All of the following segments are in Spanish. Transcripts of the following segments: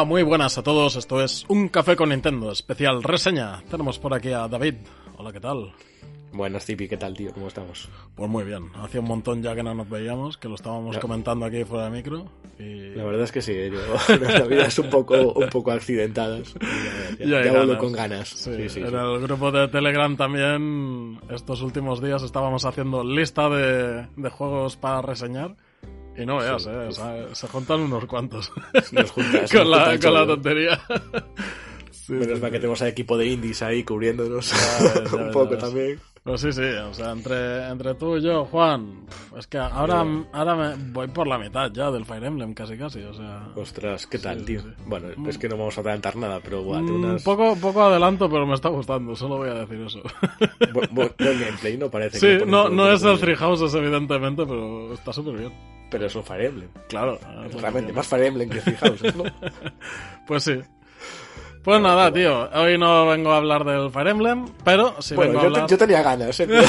Hola, muy buenas a todos. Esto es Un Café con Nintendo, especial reseña. Tenemos por aquí a David. Hola, ¿qué tal? Buenas, Tipi, ¿qué tal, tío? ¿Cómo estamos? Pues muy bien. Hacía un montón ya que no nos veíamos, que lo estábamos Ya. comentando aquí fuera de micro. Y... La verdad es que sí, ¿eh? yo, nuestra vida es un poco, un poco accidentadas. Ya, Ya ya vuelvo ganas. con ganas. Sí, Sí, sí, en el grupo de Telegram también estos últimos días estábamos haciendo lista de, de juegos para reseñar. Y no veas, Sí, eh, o sea, se juntan unos cuantos Nos juntas, con, nos la, con la tontería. Sí, Menos sí, mal que sí. tenemos al equipo de indies ahí cubriéndonos un poco también. Pues sí, sí, o sea, entre, entre tú y yo, Juan, es que ahora, ahora me voy por la mitad ya del Fire Emblem, casi casi, o sea... Ostras, ¿qué tal, tío? Bueno, es que no vamos a adelantar nada, pero buah, Mm, unas... poco, poco adelanto, pero me está gustando, solo voy a decir eso. bu- bu- buen gameplay, ¿no? Parece que sí, ponen no, no el es el. Three Houses, evidentemente, pero está súper bien. Pero es un Fire Emblem. Claro. es lo que Realmente, más Fire Emblem que Three Houses, ¿no? Pues sí. Pues nada, tío, hoy no vengo a hablar del Fire Emblem, pero sí bueno, vengo a yo, te- hablar... yo tenía ganas, ¿eh?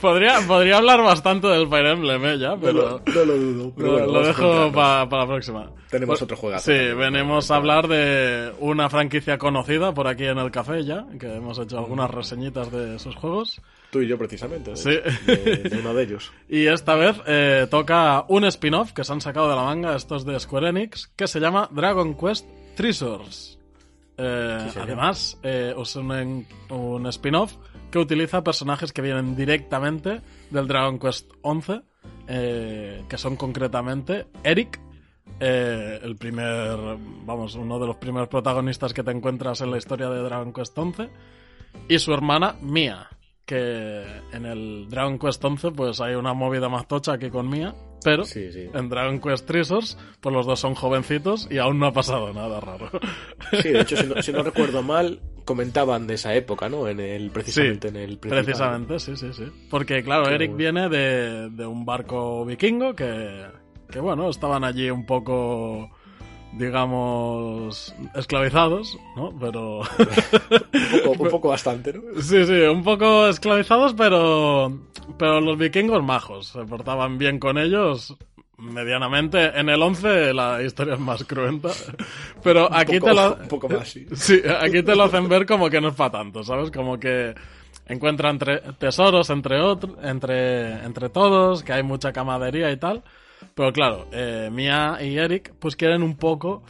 podría, podría hablar bastante del Fire Emblem, eh, ya, pero... lo, no lo dudo. Pero bueno, lo a dejo para la próxima. Tenemos Pues, otro juegazo Sí, venimos a hablar de una franquicia conocida por aquí en el café ya, que hemos hecho algunas reseñitas de esos juegos. Tú y yo, precisamente. Sí. De, de uno de ellos. Y esta vez eh, toca un spin-off que se han sacado de la manga, estos de Square Enix, que se llama Dragon Quest Treasures. Eh, Sí, además, eh, es un, un spin-off que utiliza personajes que vienen directamente del Dragon Quest 11, eh, que son concretamente Eric, eh, el primer, vamos, uno de los primeros protagonistas que te encuentras en la historia de Dragon Quest 11, y su hermana Mia, que en el Dragon Quest 11 pues hay una movida más tocha aquí con Mia, pero Sí, sí. en Dragon Quest Treasures pues los dos son jovencitos y aún no ha pasado nada raro. Sí, de hecho, si no, si no recuerdo mal, comentaban de esa época, ¿no? En el, precisamente en el principal. Precisamente, sí, sí, sí. Porque claro, Qué Eric bueno. viene de, de un barco vikingo que, que, bueno, estaban allí un poco, digamos, esclavizados, ¿no? Pero... Un poco, un poco bastante, ¿no? Sí, sí, un poco esclavizados, pero, pero los vikingos majos. Se portaban bien con ellos medianamente. En el 11 la historia es más cruenta. Pero aquí poco- te lo... un poco más, sí. Sí, aquí te lo hacen ver como que no es para tanto, ¿sabes? Como que encuentran tesoros entre, otro- entre, entre todos, que hay mucha camadería y tal. Pero claro, eh, Mia y Eric pues quieren un poco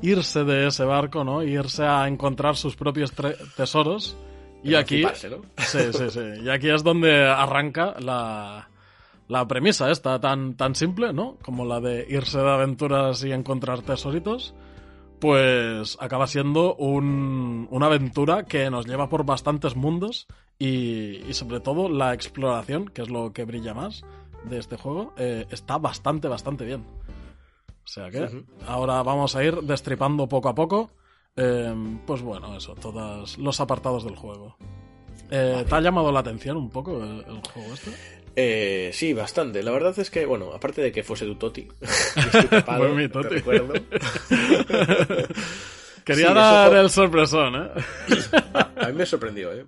irse de ese barco, ¿no? Irse a encontrar sus propios tesoros. Y aquí... Sí, sí, sí. Y aquí es donde arranca la, la premisa esta tan, tan simple, ¿no? Como la de irse de aventuras y encontrar tesoritos. Pues acaba siendo un- una aventura que nos lleva por bastantes mundos y, y sobre todo la exploración, que es lo que brilla más de este juego, eh, está bastante, bastante bien. O sea que ahora vamos a ir destripando poco a poco, eh, pues bueno, eso, todos los apartados del juego. Eh, ¿Te ha llamado la atención un poco el, el juego este? Eh, sí, bastante. La verdad es que, bueno, aparte de que fuese tu Toti, estoy tapado, Fue mi te Toti. recuerdo. Quería Sí, dar fue- el sorpresón, ¿eh? A mí me sorprendió, ¿eh?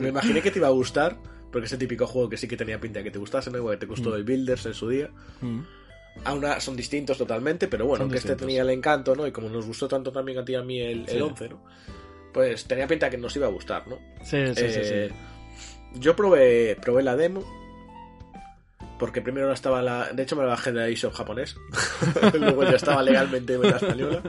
Me imaginé que te iba a gustar, porque ese típico juego que sí que tenía pinta de que te gustase, ¿no? Igual que te gustó el Builders en su día. Mm. una, son distintos totalmente, pero bueno, Son que este distintos. tenía el encanto, ¿no? Y como nos gustó tanto también a ti y a mí el, el Sí. 11, ¿no? Pues tenía pinta que nos iba a gustar, ¿no? Sí, sí, sí, Eh, sí. Yo probé, probé la demo. Porque primero no estaba la. De hecho, me la bajé de la japonés. Luego ya estaba legalmente en la española.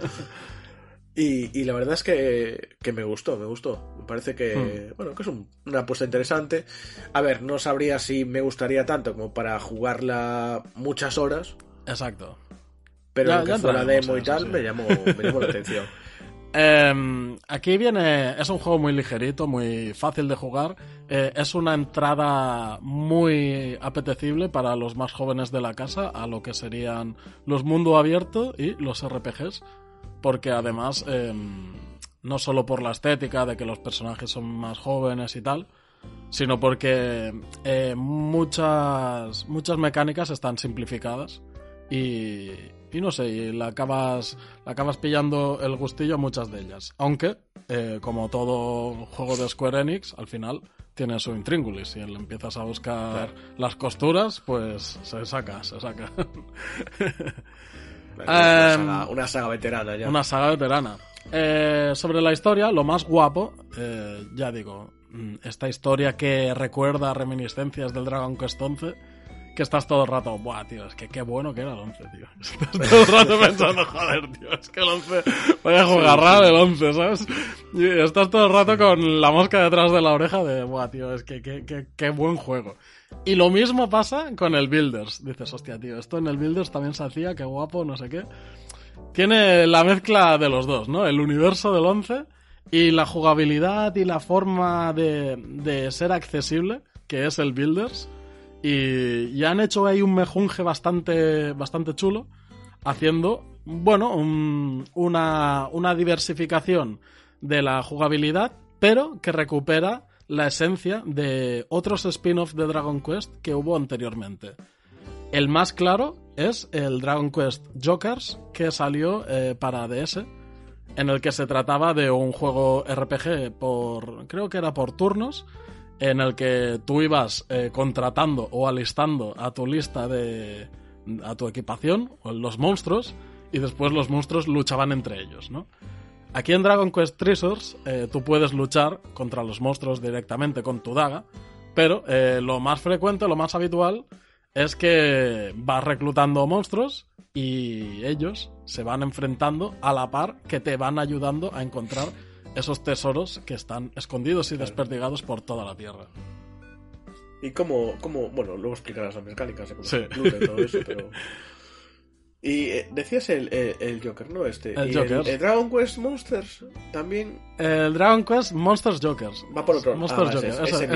Y, y la verdad es que, que me gustó, me gustó. Me parece que, bueno, que es un- una apuesta interesante. A ver, no sabría si me gustaría tanto como para jugarla muchas horas. Exacto. Pero Ya- lo que ya fue la demo y tal sí. me, llamó, me llamó la atención. Eh, aquí viene, es un juego muy ligerito, muy fácil de jugar. Eh, es una entrada muy apetecible para los más jóvenes de la casa a lo que serían los mundo abierto y los RPGs. Porque además, eh, no solo por la estética de que los personajes son más jóvenes y tal, sino porque eh, muchas, muchas mecánicas están simplificadas y, y no sé, y le acabas, le acabas pillando el gustillo a muchas de ellas. Aunque, eh, como todo juego de Square Enix, al final tiene su intríngulis. Si le empiezas a buscar las costuras, pues se saca, se saca. Una, Em, saga, una saga veterana ya. Una saga veterana. Eh, sobre la historia, lo más guapo, eh, ya digo, mm, esta historia que recuerda reminiscencias del Dragon Quest 11, que estás todo el rato, buah, tío, es que qué bueno que era el 11, tío. Estás todo el rato pensando, joder, tío, es que el 11, vaya jugarra el 11, ¿sabes? Y estás todo el rato con la mosca detrás de la oreja de, buah, tío, es que qué, qué, qué buen juego. Y lo mismo pasa con el Builders. Dices, hostia, tío, esto en el Builders también se hacía, qué guapo, no sé qué tiene la mezcla de los dos, ¿no? El universo del 11 y la jugabilidad y la forma de, de ser accesible, que es el Builders. Y ya han hecho ahí un mejunje bastante, bastante chulo, haciendo, bueno, un- una, una diversificación de la jugabilidad, pero que recupera la esencia de otros spin-offs de Dragon Quest que hubo anteriormente. El más claro es el Dragon Quest Jokers que salió eh, para DS, en el que se trataba de un juego RPG por, creo que era por turnos, en el que tú ibas eh, contratando o alistando a tu lista de, a tu equipación, los monstruos, y después los monstruos luchaban entre ellos, ¿no? Aquí en Dragon Quest Treasures eh, tú puedes luchar contra los monstruos directamente con tu daga, pero eh, lo más frecuente, lo más habitual, es que vas reclutando monstruos y ellos se van enfrentando a la par que te van ayudando a encontrar esos tesoros que están escondidos y desperdigados por toda la tierra. Y cómo, cómo, bueno, luego explicarás las mecánicas cómo Sí. y todo eso, pero... Y eh, decías el, el, el Joker, ¿no? Este. El y Joker. El, Dragon Quest Monsters también El Dragon Quest Monsters Jokers. va por otro Monsters Ah, Jokers, ese,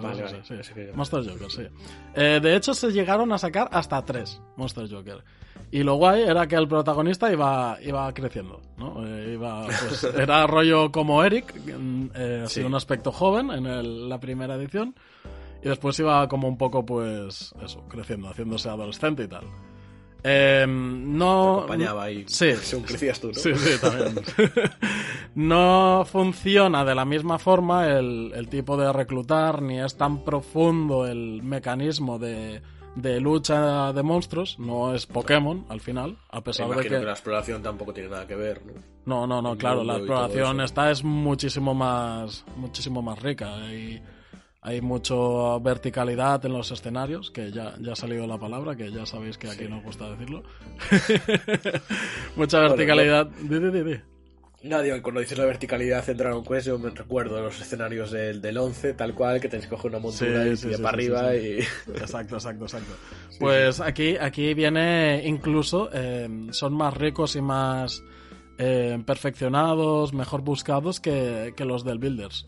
vale, sí. que- Monsters Joker, sí. Eh, de hecho, se llegaron a sacar hasta tres Monsters Joker. Y lo guay era que el protagonista iba, iba creciendo, ¿no? Eh, iba, pues, era rollo como Eric, mm, eh, así Sí. un aspecto joven en el- la primera edición. Y después iba como un poco, pues, eso, creciendo, haciéndose adolescente y tal. Eh, no. acompañaba ahí Sí. según crecías tú, ¿no? Sí, sí, también. no funciona de la misma forma el, el tipo de reclutar, ni es tan profundo el mecanismo de, de lucha de monstruos. No es Pokémon, al final, a pesar de que... que la exploración tampoco tiene nada que ver, ¿no? No, no, no, claro, la y exploración esta es muchísimo más, muchísimo más rica. Hay, hay mucha verticalidad en los escenarios, que ya, ya ha salido la palabra, que ya sabéis que aquí Sí. nos gusta decirlo. mucha verticalidad. Di. No, digo, cuando dices la verticalidad en Dragon Quest, yo me recuerdo los escenarios del, del 11, tal cual, que tenéis que coger una montura Sí, y de sí, para sí, arriba sí, y... Exacto, exacto, exacto. Pues aquí, aquí viene incluso, eh, son más ricos y más eh, perfeccionados, mejor buscados que, que los del Builders.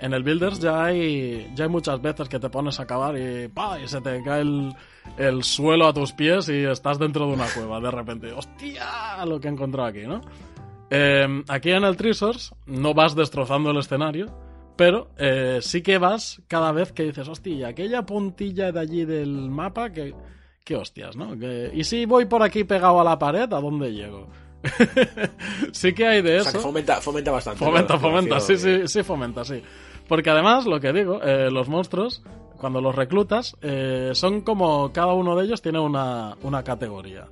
En el Builders ya hay, ya hay muchas veces que te pones a cavar y, ¡pa! y se te cae el, el suelo a tus pies y estás dentro de una cueva de repente. ¡Hostia! Lo que he encontrado aquí, ¿no? Eh, aquí en el Treasures no vas destrozando el escenario, pero eh, sí que vas cada vez que dices, hostia, aquella puntilla de allí del mapa, que, qué hostias, ¿no? Que- y si voy por aquí pegado a la pared, ¿a dónde llego? sí que hay de O sea, que eso. fomenta, fomenta bastante. Fomenta, fomenta, sí, sí, sí, fomenta, sí. Porque además, lo que digo, eh, los monstruos, cuando los reclutas, eh, son como cada uno de ellos tiene una, una categoría.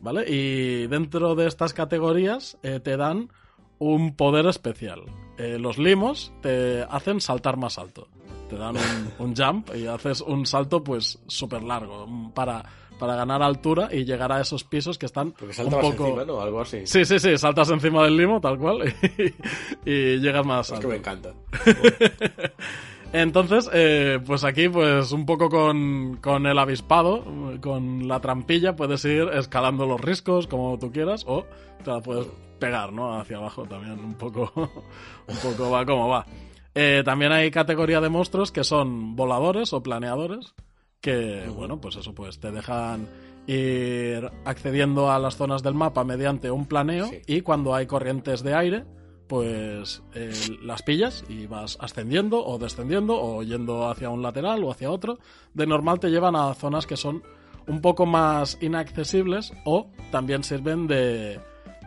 ¿Vale? Y dentro de estas categorías eh, te dan un poder especial. Eh, los limos te hacen saltar más alto. Te dan un, un jump y haces un salto pues súper largo para, para ganar altura y llegar a esos pisos que están Porque un poco... encima, ¿no? Algo así. Sí, sí, sí, saltas encima del limo, tal cual, y, y llegas más Es alto. que me encanta. Entonces, eh, pues aquí, pues un poco con, con el avispado, con la trampilla, puedes ir escalando los riscos como tú quieras, o te la puedes pegar, ¿no? Hacia abajo también, un poco, un poco va como va. Eh, también hay categoría de monstruos que son voladores o planeadores, que, bueno, pues eso, pues te dejan ir accediendo a las zonas del mapa mediante un planeo Sí. y cuando hay corrientes de aire, pues eh, las pillas y vas ascendiendo o descendiendo o yendo hacia un lateral o hacia otro. De normal te llevan a zonas que son un poco más inaccesibles o también sirven de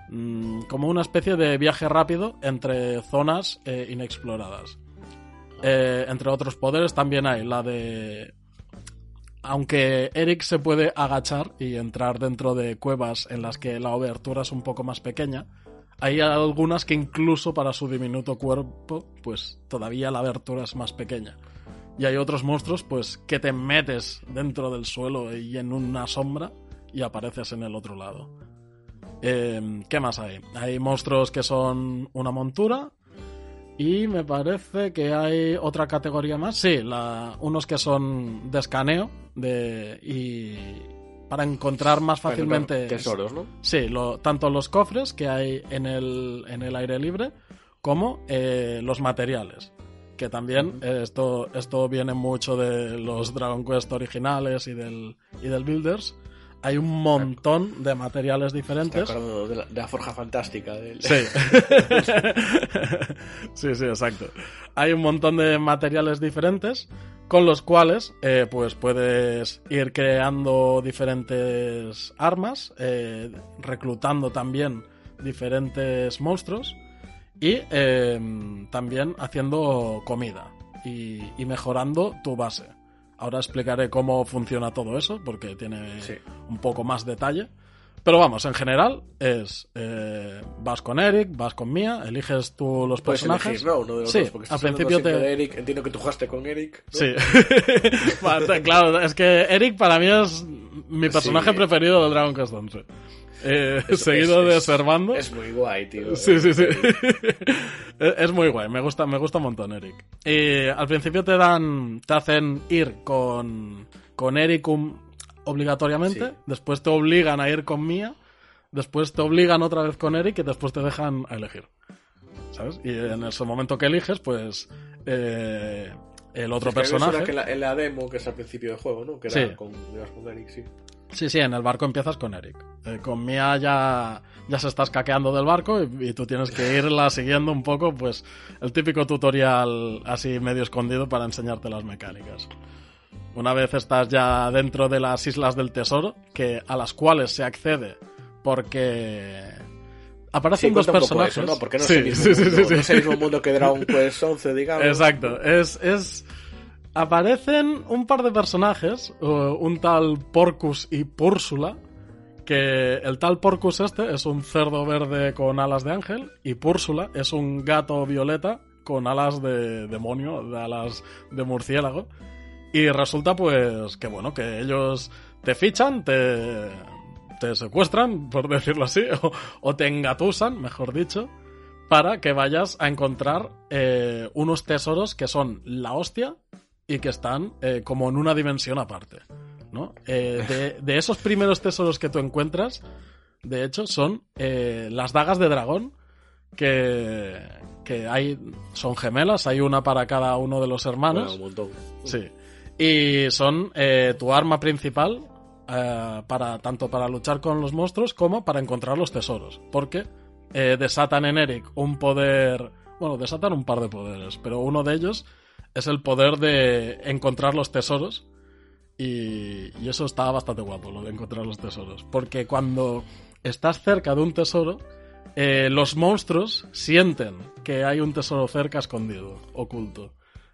mm, como una especie de viaje rápido entre zonas eh, inexploradas. Eh, entre otros poderes también hay la de aunque Eric se puede agachar y entrar dentro de cuevas en las que la abertura es un poco más pequeña, hay algunas que incluso para su diminuto cuerpo, pues todavía la abertura es más pequeña. Y hay otros monstruos, pues, que te metes dentro del suelo y en una sombra y apareces en el otro lado. Eh, ¿Qué más hay? Hay monstruos que son una montura. Y me parece que hay otra categoría más. Sí, la, unos que son de escaneo de, y para encontrar más fácilmente encontrar Tesoros, ¿no? Sí, lo- tanto los cofres que hay en el, en el aire libre como eh, los materiales. Que también eh, esto, esto viene mucho de los Dragon Quest originales y del, y del Builders. Hay un montón de materiales diferentes. de la, de la forja fantástica. Del... Sí. sí, sí, exacto. Hay un montón de materiales diferentes con los cuales eh, pues puedes ir creando diferentes armas, eh, reclutando también diferentes monstruos y eh, también haciendo comida y, y mejorando tu base. Ahora explicaré cómo funciona todo eso porque tiene Sí. un poco más detalle. Pero vamos, en general es eh, vas con Eric, vas con Mia, eliges tú los Puedes personajes. elegir, ¿no? Uno de los sí, dos, porque al principio te de Eric. Entiendo que tú jugaste con Eric. ¿no? Sí. Claro, es que Eric para mí es mi personaje Sí. preferido del Dragon Quest 11. Eh, Es- seguido es- de es- Servando. Es muy guay, tío. Sí, sí, sí. es muy guay, me gusta, me gusta un montón Eric. Y al principio te dan, te hacen ir con, con Eric um, obligatoriamente, Sí. después te obligan a ir con Mia, después te obligan otra vez con Eric y después te dejan a elegir. ¿Sabes? Y en ese momento que eliges, pues eh, el otro Es que personaje... que la, en la demo, que es al principio del juego, ¿no? Que era Sí. con, con Eric, sí. Sí, sí, en el barco empiezas con Eric. Eh, con Mia ya, ya se está escaqueando del barco y, y tú tienes que irla siguiendo un poco, pues, el típico tutorial así medio escondido para enseñarte las mecánicas. Una vez estás ya dentro de las Islas del Tesoro, que a las cuales se accede porque aparecen Sí, dos personajes. eso, ¿no? Porque no Sí, es el mismo sí, sí, mundo, sí, sí. no es el mismo mundo que Dragon Quest 11, digamos. Exacto, es, es... Aparecen un par de personajes, uh, un tal Porcus y Púrsula, que el tal Porcus este es un cerdo verde con alas de ángel y Púrsula es un gato violeta con alas de demonio, de alas de murciélago. Y resulta pues que bueno, que ellos te fichan, te, te secuestran, por decirlo así, o, o te engatusan, mejor dicho, para que vayas a encontrar eh, unos tesoros que son la hostia y que están eh, como en una dimensión aparte. ¿no? Eh, de, de esos primeros tesoros que tú encuentras, de hecho, son eh, las dagas de dragón que, que hay, son gemelas, hay una para cada uno de los hermanos. Bueno, un montón. Sí. Y son tu arma principal para tanto para luchar con los monstruos como para encontrar los tesoros. Porque desatan en Eric un poder. Bueno, desatan un par de poderes, pero uno de ellos es el poder de encontrar los tesoros. Y, y eso está bastante guapo, lo de encontrar los tesoros. Porque cuando estás cerca de un tesoro, eh, los monstruos sienten que hay un tesoro cerca escondido, oculto.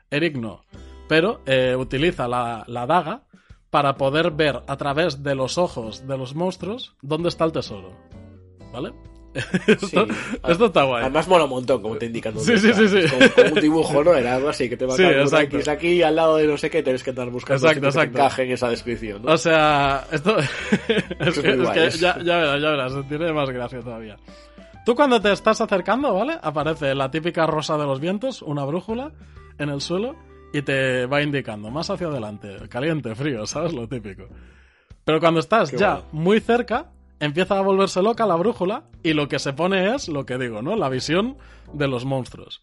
Eric no. pero eh, utiliza la, la daga para poder ver a través de los ojos de los monstruos dónde está el tesoro. ¿Vale? Esto, Sí. esto está guay. Además mola un montón, como te indican. Sí, dónde sí, está. sí, sí. Como, como un dibujo, ¿no? Era algo así, que te va a Sí, exacto. X aquí al lado de no sé qué, tienes que andar buscando Exacto, sitios que exacto. encaje en esa descripción, ¿no? O sea, esto es que, es que ya, ya verás, ya verás, tiene más gracia todavía. Tú cuando te estás acercando, ¿vale? Aparece la típica rosa de los vientos, una brújula en el suelo y te va indicando más hacia adelante, caliente, frío, ¿sabes? Lo típico. Pero cuando estás Qué ya guay. muy cerca, empieza a volverse loca la brújula y lo que se pone es lo que digo, ¿no? La visión de los monstruos.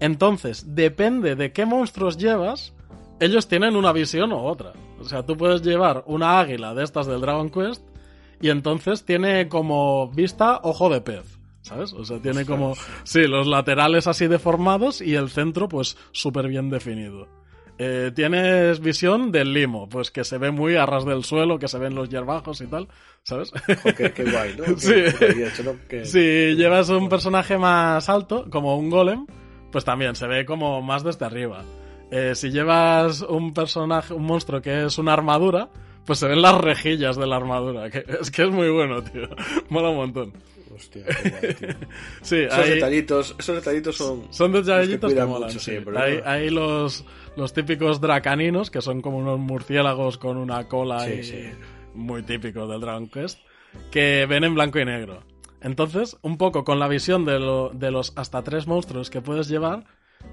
Entonces, depende de qué monstruos llevas, ellos tienen una visión u otra. O sea, tú puedes llevar una águila de estas del Dragon Quest y entonces tiene como vista ojo de pez. ¿Sabes? O sea, tiene como... Sí, los laterales así deformados y el centro pues súper bien definido. Eh, tienes visión del limo, pues que se ve muy a ras del suelo, que se ven los hierbajos y tal, ¿sabes? Qué, guay, ¿no? Sí. qué bien hecho, ¿no? Que- Si llevas un personaje más alto, como un golem, pues también se ve como más desde arriba. Eh, si llevas un personaje, un monstruo que es una armadura, pues se ven las rejillas de la armadura. Que, es que es muy bueno, tío. Mola un montón. Hostia, qué guay, tío. Sí, Esos hay- detallitos, esos detallitos son... son detallitos los que que, cuidan molan. mucho sí. siempre, hay, ¿no? hay los, los típicos dracaninos, que son como unos murciélagos con una cola Sí, y- sí. muy típico del Dragon Quest, que ven en blanco y negro. Entonces, un poco con la visión de, lo- de los hasta tres monstruos que puedes llevar,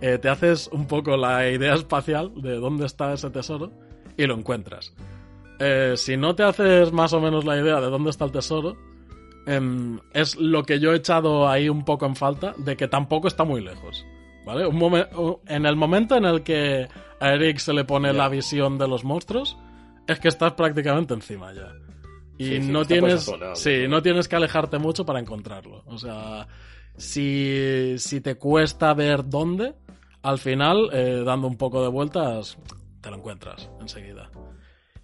eh, te haces un poco la idea espacial de dónde está ese tesoro y lo encuentras. Eh, si no te haces más o menos la idea de dónde está el tesoro, em, es lo que yo he echado ahí un poco en falta, de que tampoco está muy lejos. ¿Vale? Un momen- en el momento en el que a Eric se le pone la visión de los monstruos, es que estás prácticamente encima ya. Y Sí, sí, no tienes. no tienes que alejarte mucho para encontrarlo. O sea, si, si te cuesta ver dónde, al final, eh, dando un poco de vueltas, te lo encuentras enseguida.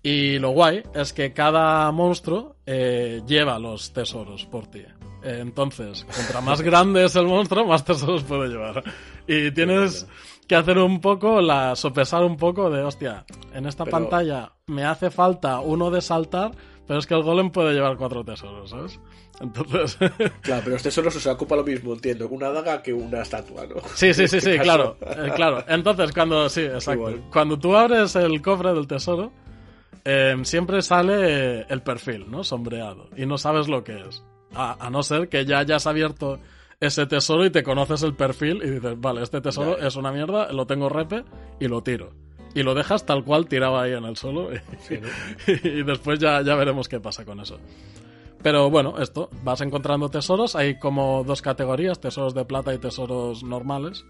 Y lo guay es que cada monstruo eh, lleva los tesoros por ti. Eh, entonces, contra más grande es el monstruo, más tesoros puede llevar. Y tienes que hacer un poco, la sopesar un poco de, hostia, en esta Pero- pantalla me hace falta uno de saltar, pero es que el golem puede llevar cuatro tesoros, ¿sabes? Entonces, Claro, pero este solo se ocupa lo mismo, entiendo, una daga que una estatua, ¿no? Sí, sí, sí, sí, este claro, eh, claro. Entonces, cuando, sí, exacto. Cuando tú abres el cofre del tesoro, eh, siempre sale el perfil, ¿no? Sombreado. Y no sabes lo que es. A, a no ser que ya hayas abierto ese tesoro y te conoces el perfil y dices, vale, este tesoro Ya, es una mierda, lo tengo repe y lo tiro. Y lo dejas tal cual tirado ahí en el suelo y, Sí, ¿no? y después ya, ya veremos qué pasa con eso. Pero bueno, esto, vas encontrando tesoros, hay como dos categorías, tesoros de plata y tesoros normales,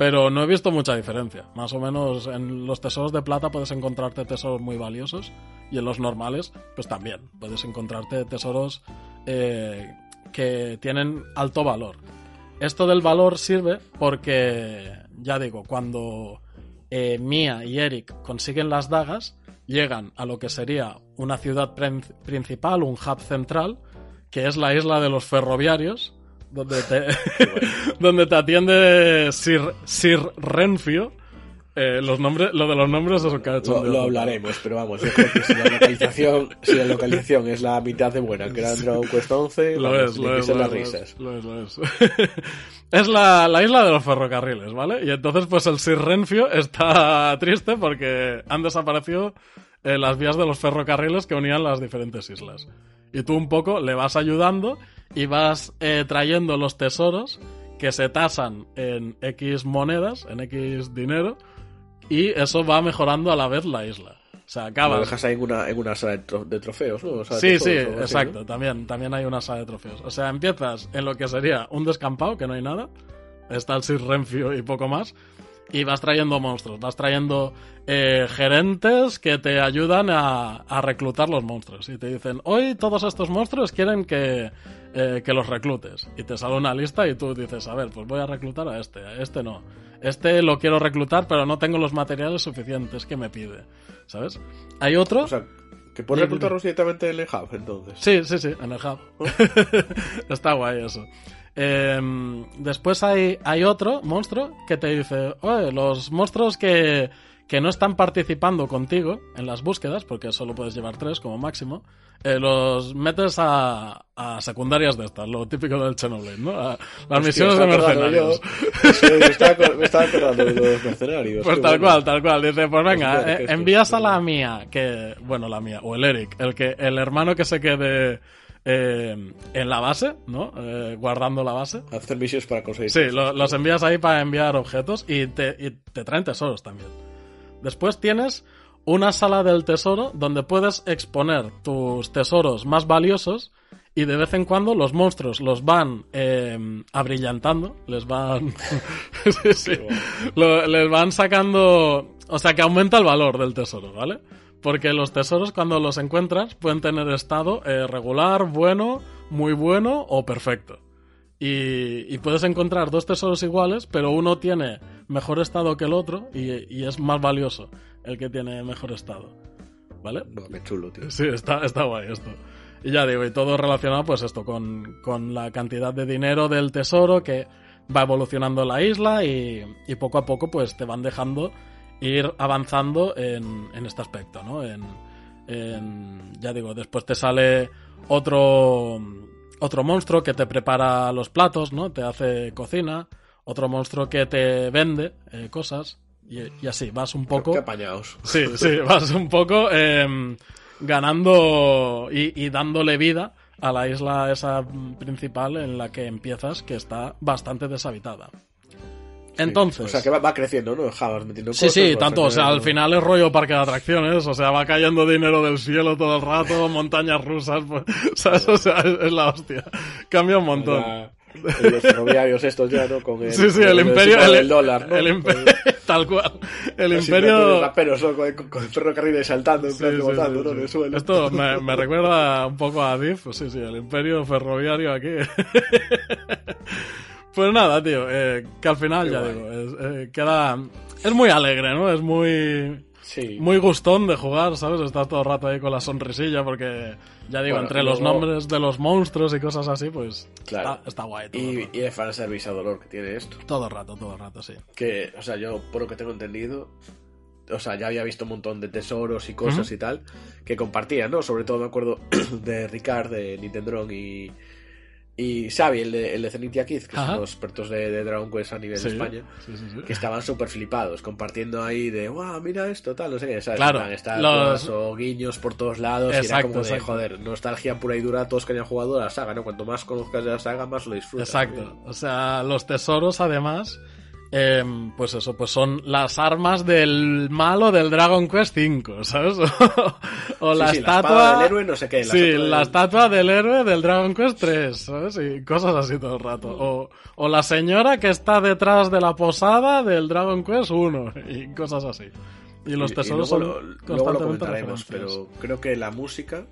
pero no he visto mucha diferencia. Más o menos en los tesoros de plata puedes encontrarte tesoros muy valiosos y en los normales, pues también, puedes encontrarte tesoros eh, que tienen alto valor. Esto del valor sirve porque, ya digo, cuando eh, Mia y Eric consiguen las dagas, llegan a lo que sería una ciudad prin- principal, un hub central, que es la isla de los ferroviarios, donde te, donde te atiende Sir, Sir Renfio. Eh, los nombres, lo de los nombres es un Lo, cachondeo. lo hablaremos, pero vamos, yo creo que si la localización, si la localización es la mitad de buena que era Dragon Quest 11, Lo vamos, es, lo es, lo las es, risas. lo es, lo es. Es la, la isla de los ferrocarriles, ¿vale? Y entonces, pues el Sir Renfio está triste porque han desaparecido eh, las vías de los ferrocarriles que unían las diferentes islas. Y tú un poco le vas ayudando y vas eh, trayendo los tesoros que se tasan en X monedas, en X dinero, y eso va mejorando a la vez la isla. O sea, Lo acabas. dejas ahí en una, en una sala de, tro- de trofeos, ¿no? Sala Sí, de sí, así, exacto. ¿no? También, también hay una sala de trofeos. O sea, empiezas en lo que sería un descampado, que no hay nada. Está el Sir Renfio y poco más. Y vas trayendo monstruos, vas trayendo eh, gerentes que te ayudan a, a reclutar los monstruos. Y te dicen, hoy todos estos monstruos quieren que, eh, que los reclutes. Y te sale una lista y tú dices, a ver, pues voy a reclutar a este, a este no. Este lo quiero reclutar, pero no tengo los materiales suficientes que me pide. ¿Sabes? Hay otro... O sea, que puedes reclutarlos directamente en el hub, entonces. Sí, sí, sí, en el hub. Está guay eso. Em, después hay, hay otro monstruo que te dice, oye, los monstruos que, que no están participando contigo en las búsquedas, porque solo puedes llevar tres como máximo, eh, los metes a, a secundarias de estas, lo típico del Xenoblade, ¿no? A las Hostia, misiones de mercenarios. yo. Sí, me, estaba, acor- me estaba acordando de los mercenarios. Pues tal bueno. cual, tal cual. Dice, pues venga, Hostia, eh, envías a la mía, que, bueno, la mía, o el Eric, el que, el hermano que se quede eh, en la base, ¿no? Eh, guardando la base. Hacer misiones para conseguir. Sí, lo- los envías ahí para enviar objetos y te, y te traen tesoros también. Después tienes una sala del tesoro donde puedes exponer tus tesoros más valiosos y de vez en cuando los monstruos los van eh, abrillantando, les van... sí, sí. Lo- les van sacando... O sea, que aumenta el valor del tesoro, ¿vale? Porque los tesoros cuando los encuentras pueden tener estado eh, regular, bueno, muy bueno o perfecto. Y, y puedes encontrar dos tesoros iguales, pero uno tiene mejor estado que el otro y, y es más valioso el que tiene mejor estado. ¿Vale? No, qué chulo, tío. Sí, está, está guay esto. Y ya digo, y todo relacionado pues esto con, con la cantidad de dinero del tesoro que va evolucionando la isla y, y poco a poco pues te van dejando ir avanzando en, en este aspecto, ¿no? En, en- ya digo, después te sale otro, otro monstruo que te prepara los platos, ¿no? Te hace cocina, otro monstruo que te vende eh, cosas y, y así, vas un poco... Qué apañados. Sí, sí, vas un poco em, ganando y, y dándole vida a la isla esa principal en la que empiezas, que está bastante deshabitada. Entonces... O sea, que va, va creciendo, ¿no? Ja, vas metiendo Sí, cosas, sí, tanto, o sea, al final es rollo parque de atracciones, o sea, va cayendo dinero del cielo todo el rato, montañas rusas, pues, ¿sabes? O sea, es, es la hostia. Cambia un montón. La- Los ferroviarios estos ya, ¿no? Con el, Sí, sí, con el imperio, el, del dólar, ¿no? el imperio, tal cual, el Así imperio, raperos, ¿no? Con, con, ferrocarriles saltando, en Sí, plan, sí, botando, sí, ¿no? sí. En el suelo. Esto me, me recuerda un poco a Diff, sí, sí, el imperio ferroviario aquí. Pues nada, tío, eh, que al final, Qué ya guay. digo, es, eh, queda... Es muy alegre, ¿no? Es muy... Sí. Muy gustón de jugar, ¿sabes? Estás todo el rato ahí con la sonrisilla porque, ya digo, Bueno, entre los luego- nombres de los monstruos y cosas así, pues Claro. está, está guay todo, Y, y el fanservice a dolor que tiene esto. todo el rato, todo el rato, sí. Que, o sea, yo, por lo que tengo entendido, o sea, ya había visto un montón de tesoros y cosas y tal, que compartían, ¿no? Sobre todo me acuerdo de Ricard, de Nintendron y, y Xavi, el de, el de Zenithia Kids, que Ajá. son los expertos de, de Dragon Quest a nivel Sí, de España, sí, sí, sí. que estaban súper flipados, compartiendo ahí de, wow, mira esto, tal, no sé qué, ¿sabes? Claro, Estatuas los- o guiños por todos lados, y era como de, exacto. joder, nostalgia pura y dura a todos que hayan jugado a la saga, ¿no? Cuanto más conozcas de la saga, más lo disfrutas. Exacto. O sea, los tesoros, además, em, pues eso, pues son las armas del malo del Dragon Quest V, ¿sabes? o Sí, la sí, estatua. espada del héroe, no sé qué. la sí, la del- estatua del héroe del Dragon Quest 3, ¿sabes? Y cosas así todo el rato. O, o la señora que está detrás de la posada del Dragon Quest 1 y cosas así. Y los Y- y tesoros luego son lo, luego lo comentaremos, pero creo que la música,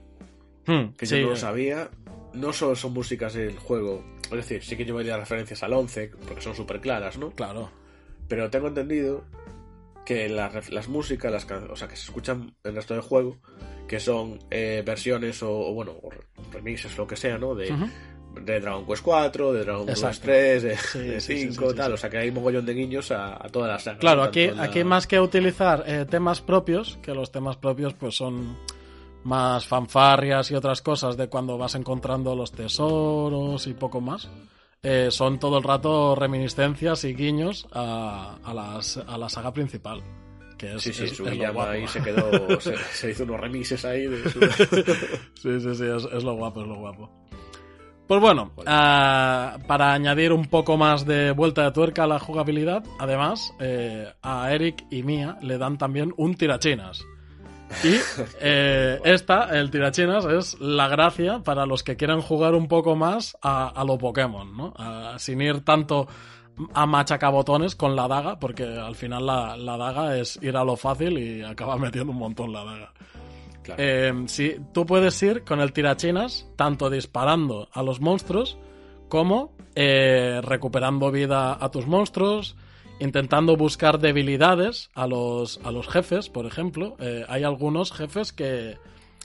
Hmm, que sí, yo no lo sabía, no solo son músicas del juego. Es decir, sí que llevaría referencias al 11, porque son súper claras, ¿no? Claro. Pero tengo entendido que las, las músicas, las o sea, que se escuchan en el resto del juego, que son eh, versiones o, o, bueno, o remixes, lo que sea, ¿no? De, de Dragon Quest 4, de Dragon Quest Exacto. 3, de, Sí, de sí, sí, 5, sí, tal. O sea, que hay un mogollón de guiños a, a toda la saga. Claro, aquí, la- aquí más que utilizar eh, temas propios, que los temas propios pues son más fanfarrias y otras cosas de cuando vas encontrando los tesoros y poco más, eh, son todo el rato reminiscencias y guiños a, a, las- a la saga principal. Que es, Sí, sí, es- es guapo. ahí se quedó, se, se hizo unos remixes ahí de su... Sí, sí, sí, es, es lo guapo, es lo guapo. Pues bueno, ah, para añadir un poco más de vuelta de tuerca a la jugabilidad, además, eh, a Eric y Mia le dan también un tirachinas. Y eh, esta, el tirachinas, es la gracia para los que quieran jugar un poco más a, a lo Pokémon, ¿no? A- sin ir tanto a machacabotones con la daga, porque al final la, la daga es ir a lo fácil y acaba metiendo un montón la daga. Claro. Eh, sí, tú puedes ir con el tirachinas, tanto disparando a los monstruos como eh, recuperando vida a tus monstruos, intentando buscar debilidades a los, a los jefes, por ejemplo. Eh, hay algunos jefes que,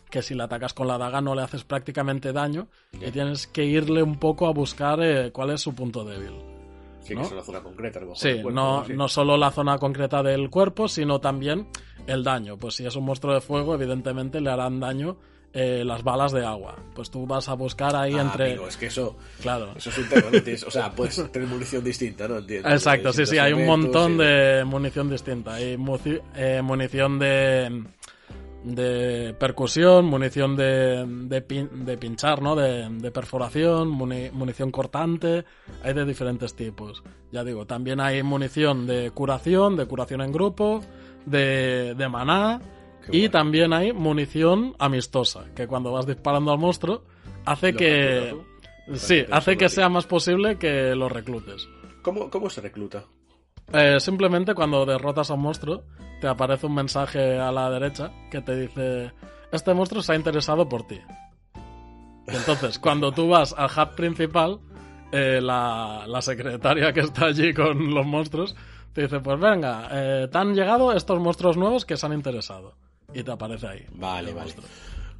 que si le atacas con la daga no le haces prácticamente daño y tienes que irle un poco a buscar eh, cuál es su punto débil. Sí, ¿no? que es una zona concreta. a lo mejor Sí, no, Sí. no solo la zona concreta del cuerpo, sino también el daño. Pues si es un monstruo de fuego, evidentemente le harán daño eh, las balas de agua. Pues tú vas a buscar ahí Ah, entre... amigo, es que eso, Claro. eso es un tema, ¿no? Tienes- o sea, puedes tener munición distinta, ¿no? Entiendo. Exacto, sí, Distintos sí, hay un montón y- de munición distinta. Hay eh, munición de, de percusión, munición de, de, pin- de pinchar, ¿no? De, de perforación, muni- munición cortante, hay de diferentes tipos. Ya digo, también hay munición de curación, de curación en grupo, de, de maná, Qué y guay. también hay munición amistosa, que cuando vas disparando al monstruo hace que... Sí, hace que sea más posible que lo reclutes. ¿Cómo, ¿Cómo se recluta? Eh, simplemente cuando derrotas a un monstruo, te aparece un mensaje a la derecha que te dice: Este monstruo se ha interesado por ti. Y entonces, cuando tú vas al hub principal, eh, la, la secretaria que está allí con los monstruos te dice: Pues venga, eh, te han llegado estos monstruos nuevos que se han interesado. Y te aparece ahí. Vale, vale. monstruo.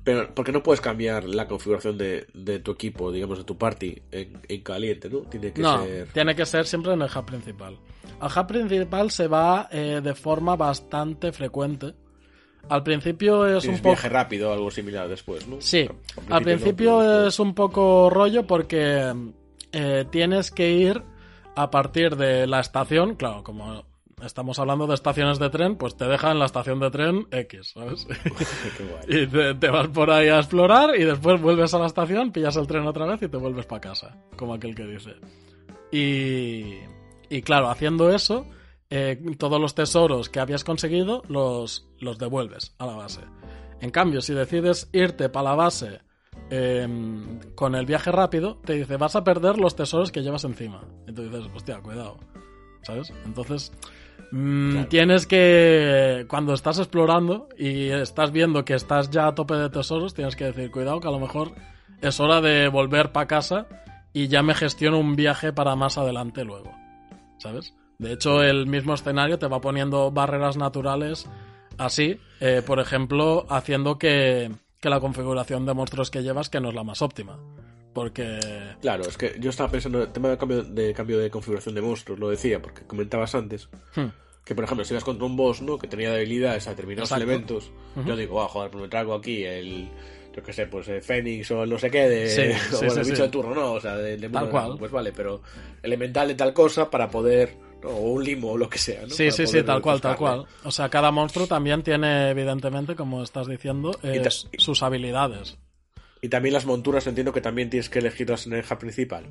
Pero, ¿por qué no puedes cambiar la configuración de, de tu equipo, digamos, de tu party en, en caliente, no? Tiene que No, ser... tiene que ser siempre en el hub principal. Al hub principal se va eh, de forma bastante frecuente. Al principio es un poco... viaje rápido algo similar después, ¿no? Sí, Al al principio no, es un poco rollo porque eh, tienes que ir a partir de la estación, claro, como estamos hablando de estaciones de tren, pues te dejan la estación de tren X, ¿sabes? Qué guay. y te, te vas por ahí a explorar y después vuelves a la estación, pillas el tren otra vez y te vuelves para casa, como aquel que dice. Y, y claro, haciendo eso, eh, todos los tesoros que habías conseguido los, los devuelves a la base. En cambio, si decides irte para la base eh, con el viaje rápido, te dice, vas a perder los tesoros que llevas encima. Y tú dices, hostia, cuidado. ¿Sabes? Entonces, mm, Claro. tienes que, cuando estás explorando y estás viendo que estás ya a tope de tesoros, tienes que decir, cuidado, que a lo mejor es hora de volver para casa y ya me gestiono un viaje para más adelante luego. ¿Sabes? De hecho, el mismo escenario te va poniendo barreras naturales así, eh, por ejemplo, haciendo que, que la configuración de monstruos que llevas que no es la más óptima. Porque... Claro, es que yo estaba pensando en el tema de cambio, de cambio de configuración de monstruos, lo decía, porque comentabas antes hmm, que, por ejemplo, si vas contra un boss, ¿no? Que tenía debilidades a determinados Exacto. elementos, yo digo, ah, joder, pues me traigo aquí el, yo qué sé, pues el Fénix o el no sé qué, de, Sí, o sí, el sí, bicho de turno, ¿no? O sea, de, de Tal cual. Pues vale, pero elemental de tal cosa para poder, ¿no? o un limo o lo que sea, ¿no? Sí, Para sí, sí, tal cual, tal cual. O sea, cada monstruo también tiene, evidentemente, como estás diciendo, eh, sus habilidades. Y también las monturas entiendo que también tienes que elegirlas en el hub principal.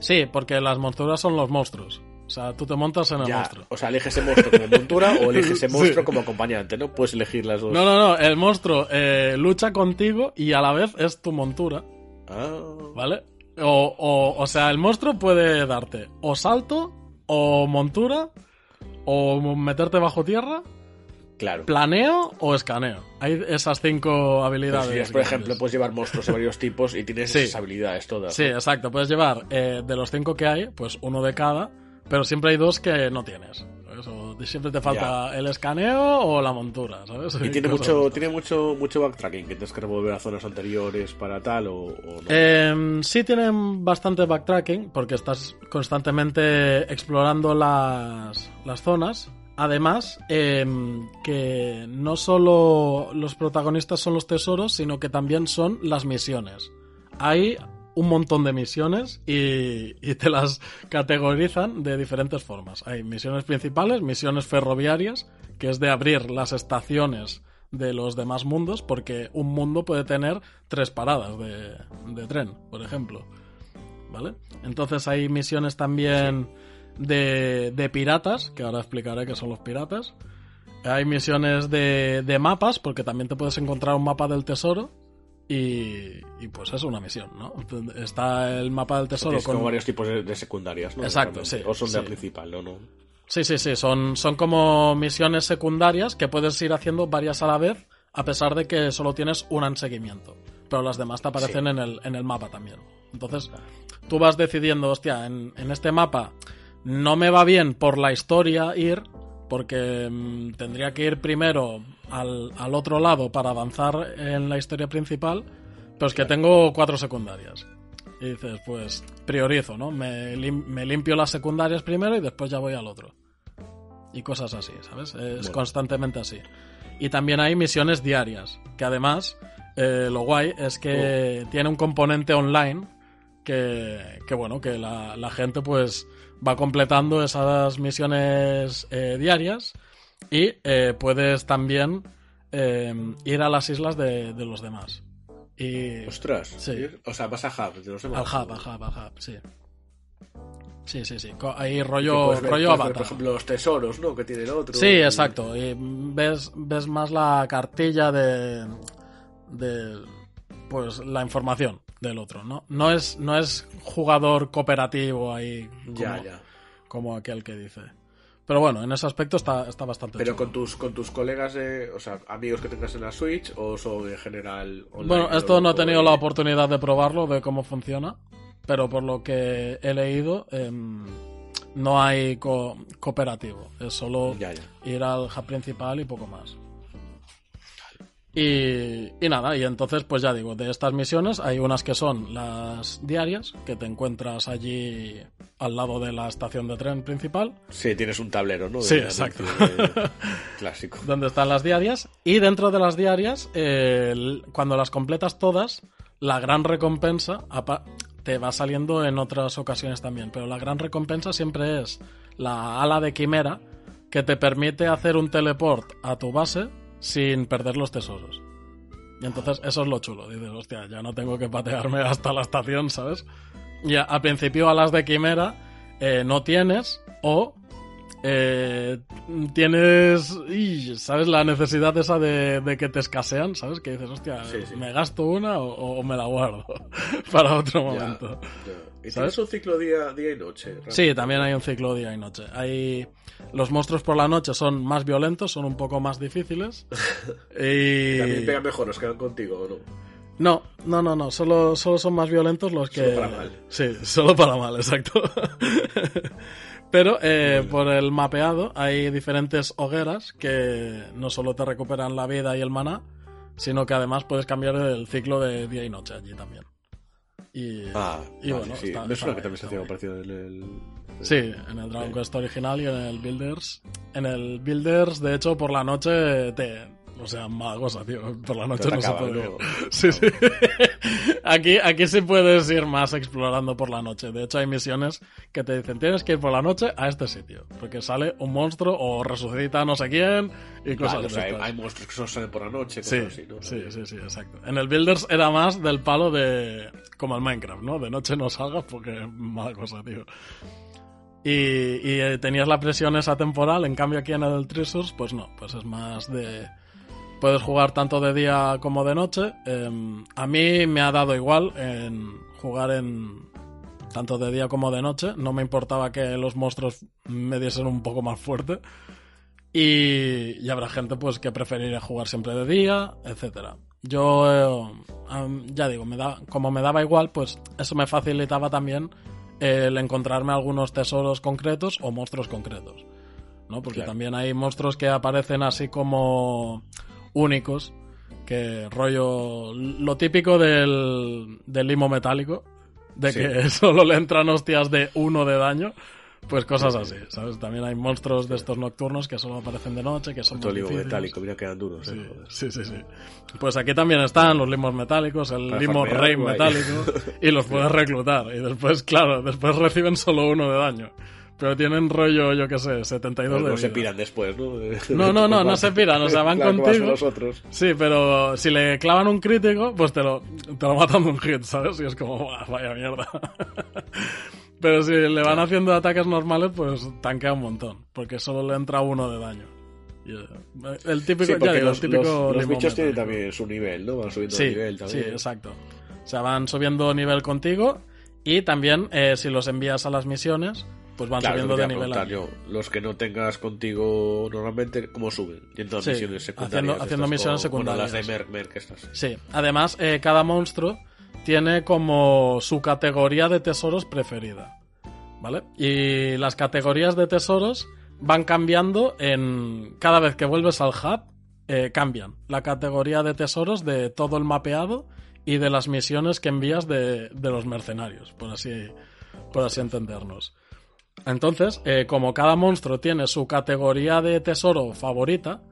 Sí, porque las monturas son los monstruos. O sea, tú te montas en el Ya, monstruo. o sea, eliges ese monstruo como montura o eliges ese Sí. monstruo como acompañante, ¿no? Puedes elegir las dos. No, no, no, el monstruo eh, lucha contigo y a la vez es tu montura, Ah, ¿vale? O, o, o sea, el monstruo puede darte o salto, o montura, o meterte bajo tierra, claro. planeo o escaneo. Hay esas cinco habilidades. si quieres, por grandes. ejemplo, puedes llevar monstruos de varios tipos y tienes Sí. esas habilidades todas. Sí, ¿no? exacto. Puedes llevar eh, de los cinco que hay, pues uno de cada, pero siempre hay dos que no tienes. ¿sabes? O siempre te falta el escaneo o la montura, ¿sabes? Y tiene mucho, tiene mucho, mucho backtracking, que tienes que revolver a zonas anteriores para tal o, o no. Em, sí tienen bastante backtracking porque estás constantemente explorando las, las zonas. Además, em, que no solo los protagonistas son los tesoros, sino que también son las misiones. Hay un montón de misiones y, y te las categorizan de diferentes formas. Hay misiones principales, misiones ferroviarias, que es de abrir las estaciones de los demás mundos, porque un mundo puede tener tres paradas de, de tren, por ejemplo. ¿Vale? Entonces hay misiones también de, de piratas, que ahora explicaré qué son los piratas. Hay misiones de, de mapas, porque también te puedes encontrar un mapa del tesoro. Y, y pues es una misión, ¿no? Está el mapa del tesoro Tienes con como varios tipos de, de secundarias, ¿no? Exacto, sí, O son de la principal, ¿no? no. Sí, sí, sí, son, son como misiones secundarias que puedes ir haciendo varias a la vez, a pesar de que solo tienes una en seguimiento. Pero las demás te aparecen en, el, en el mapa también. Entonces, tú vas decidiendo, hostia, en, en este mapa no me va bien por la historia ir, porque mm, tendría que ir primero al, al otro lado para avanzar en la historia principal, pero es que tengo cuatro secundarias. Y dices, pues priorizo, ¿no? Me, lim- me limpio las secundarias primero y después ya voy al otro. Y cosas así, ¿sabes? Es Bueno. constantemente así. Y también hay misiones diarias, que además eh, lo guay es que tiene un componente online que, que bueno, que la, la gente pues va completando esas misiones eh, diarias y eh, puedes también eh, ir a las islas de, de los demás. Y Ostras. Sí. O sea, vas a Hub de los demás. al hub, al hub, al hub, sí. Sí, sí, sí. Ahí rollo, ver- rollo ver, avatar. por ejemplo, los tesoros, ¿no? Que tiene el otro. Sí, Y- exacto. Y ves, ves más la cartilla de, de pues la información del otro, ¿no? No es, no es jugador cooperativo ahí como, Ya, ya. como aquel que dice. Pero bueno, en ese aspecto está, está bastante Pero chulo. con tus, con tus colegas, de, o sea, amigos que tengas en la Switch o son en general online. Bueno, esto no he tenido la oportunidad de probarlo, de cómo funciona, pero por lo que he leído, em, no hay co- cooperativo. Es solo Ya, ya. ir al hub principal y poco más. Y, y nada, y entonces, pues ya digo, de estas misiones hay unas que son las diarias, que te encuentras allí al lado de la estación de tren principal, Sí, tienes un tablero, ¿no? De Sí, exacto. de- Clásico. donde están las diarias, y dentro de las diarias, eh, cuando las completas todas, la gran recompensa te va saliendo en otras ocasiones también, pero la gran recompensa siempre es la ala de quimera que te permite hacer un teleport a tu base sin perder los tesoros. Y entonces eso es lo chulo. Dices, hostia, ya no tengo que patearme hasta la estación, ¿sabes? Y a- al principio alas de quimera eh, no tienes o eh, tienes, y, ¿sabes? La necesidad esa de, de que te escasean, ¿sabes? Que dices, hostia, Sí, sí. ¿me gasto una o, o me la guardo para otro Ya, momento? ya. ¿Y ¿Sabes? tienes un ciclo día, día y noche? Sí, también hay un ciclo día y noche. Hay los monstruos por la noche son más violentos, son un poco más difíciles. y También pegan mejor los que van contigo, ¿o no? no, no, no, no, solo, solo son más violentos los que Solo para mal. Sí, solo para mal, exacto. Pero eh, por el mapeado hay diferentes hogueras que no solo te recuperan la vida y el maná, sino que además puedes cambiar el ciclo de día y noche allí también. Y, Ah, y vale, bueno, sí. está- Me suena que también se hacía parecido en el... Sí, en el Dragon Quest original y en el Builders. En el Builders, de hecho, por la noche te. O sea, mala cosa, tío. Por la noche no se puede. Sí, sí. aquí, aquí sí puedes ir más explorando por la noche. De hecho, hay misiones que te dicen tienes que ir por la noche a este sitio. Porque sale un monstruo o resucita no sé quién y cosas Vale, o sea, hay, monstruos que solo salen por la noche, Sí, así, ¿no? sí, sí, sí, exacto. En el Builders era más del palo de. como el Minecraft, ¿no? De noche no salgas porque mala cosa, tío. Y, y, eh, tenías la presión esa temporal, en cambio aquí en el Treasures, pues no, pues es más de. Puedes jugar tanto de día como de noche. Em, a mí me ha dado igual en jugar en. tanto de día como de noche. No me importaba que los monstruos me diesen un poco más fuerte. Y, y habrá gente pues que preferiría jugar siempre de día, etcétera. Yo eh, ya digo, me da, como me daba igual, pues eso me facilitaba también el encontrarme algunos tesoros concretos o monstruos concretos. ¿no? Porque Claro. también hay monstruos que aparecen así como únicos, que rollo lo típico del, del limo metálico, de Sí. que solo le entran hostias de uno de daño. Pues cosas así, ¿sabes? También hay monstruos de estos nocturnos que solo aparecen de noche, que son Todo más limo metálico, mira que eran duros, eh, Sí, sí, sí, sí. Pues aquí también están los limos metálicos, el Para limo rey metálico, y los puedes reclutar. Y después, claro, después reciben solo uno de daño. Pero tienen rollo, yo qué sé, 72 Pero de no se piran después, ¿no? No, no, no, no se piran, o sea, van Claro, contigo. los otros. Sí, pero si le clavan un crítico, pues te lo, te lo matan de un hit, ¿sabes? Y es como, "Buah, vaya mierda. pero si le van haciendo ataques normales, pues tanquea un montón, porque solo le entra uno de daño. Eh, el típico, Sí, ya digo, los, el típico los- bichos tienen también su nivel, ¿no? Van subiendo Sí, nivel sí, también. exacto. O sea, van subiendo nivel contigo y también eh, si los envías a las misiones, pues van Claro, subiendo de nivel. preguntar a- yo. Los que no tengas contigo normalmente, ¿cómo suben? Yendo Sí, misiones secundarias. haciendo- haciendo misiones con- bueno, secundarias. las de Merc, Merc estas. Sí, además eh, cada monstruo tiene como su categoría de tesoros preferida. ¿Vale? Y las categorías de tesoros van cambiando en. Cada vez que vuelves al hub, eh, cambian la categoría de tesoros de todo el mapeado y de las misiones que envías de, de los mercenarios, por así, por así entendernos. Entonces, eh, como cada monstruo tiene su categoría de tesoro favorita,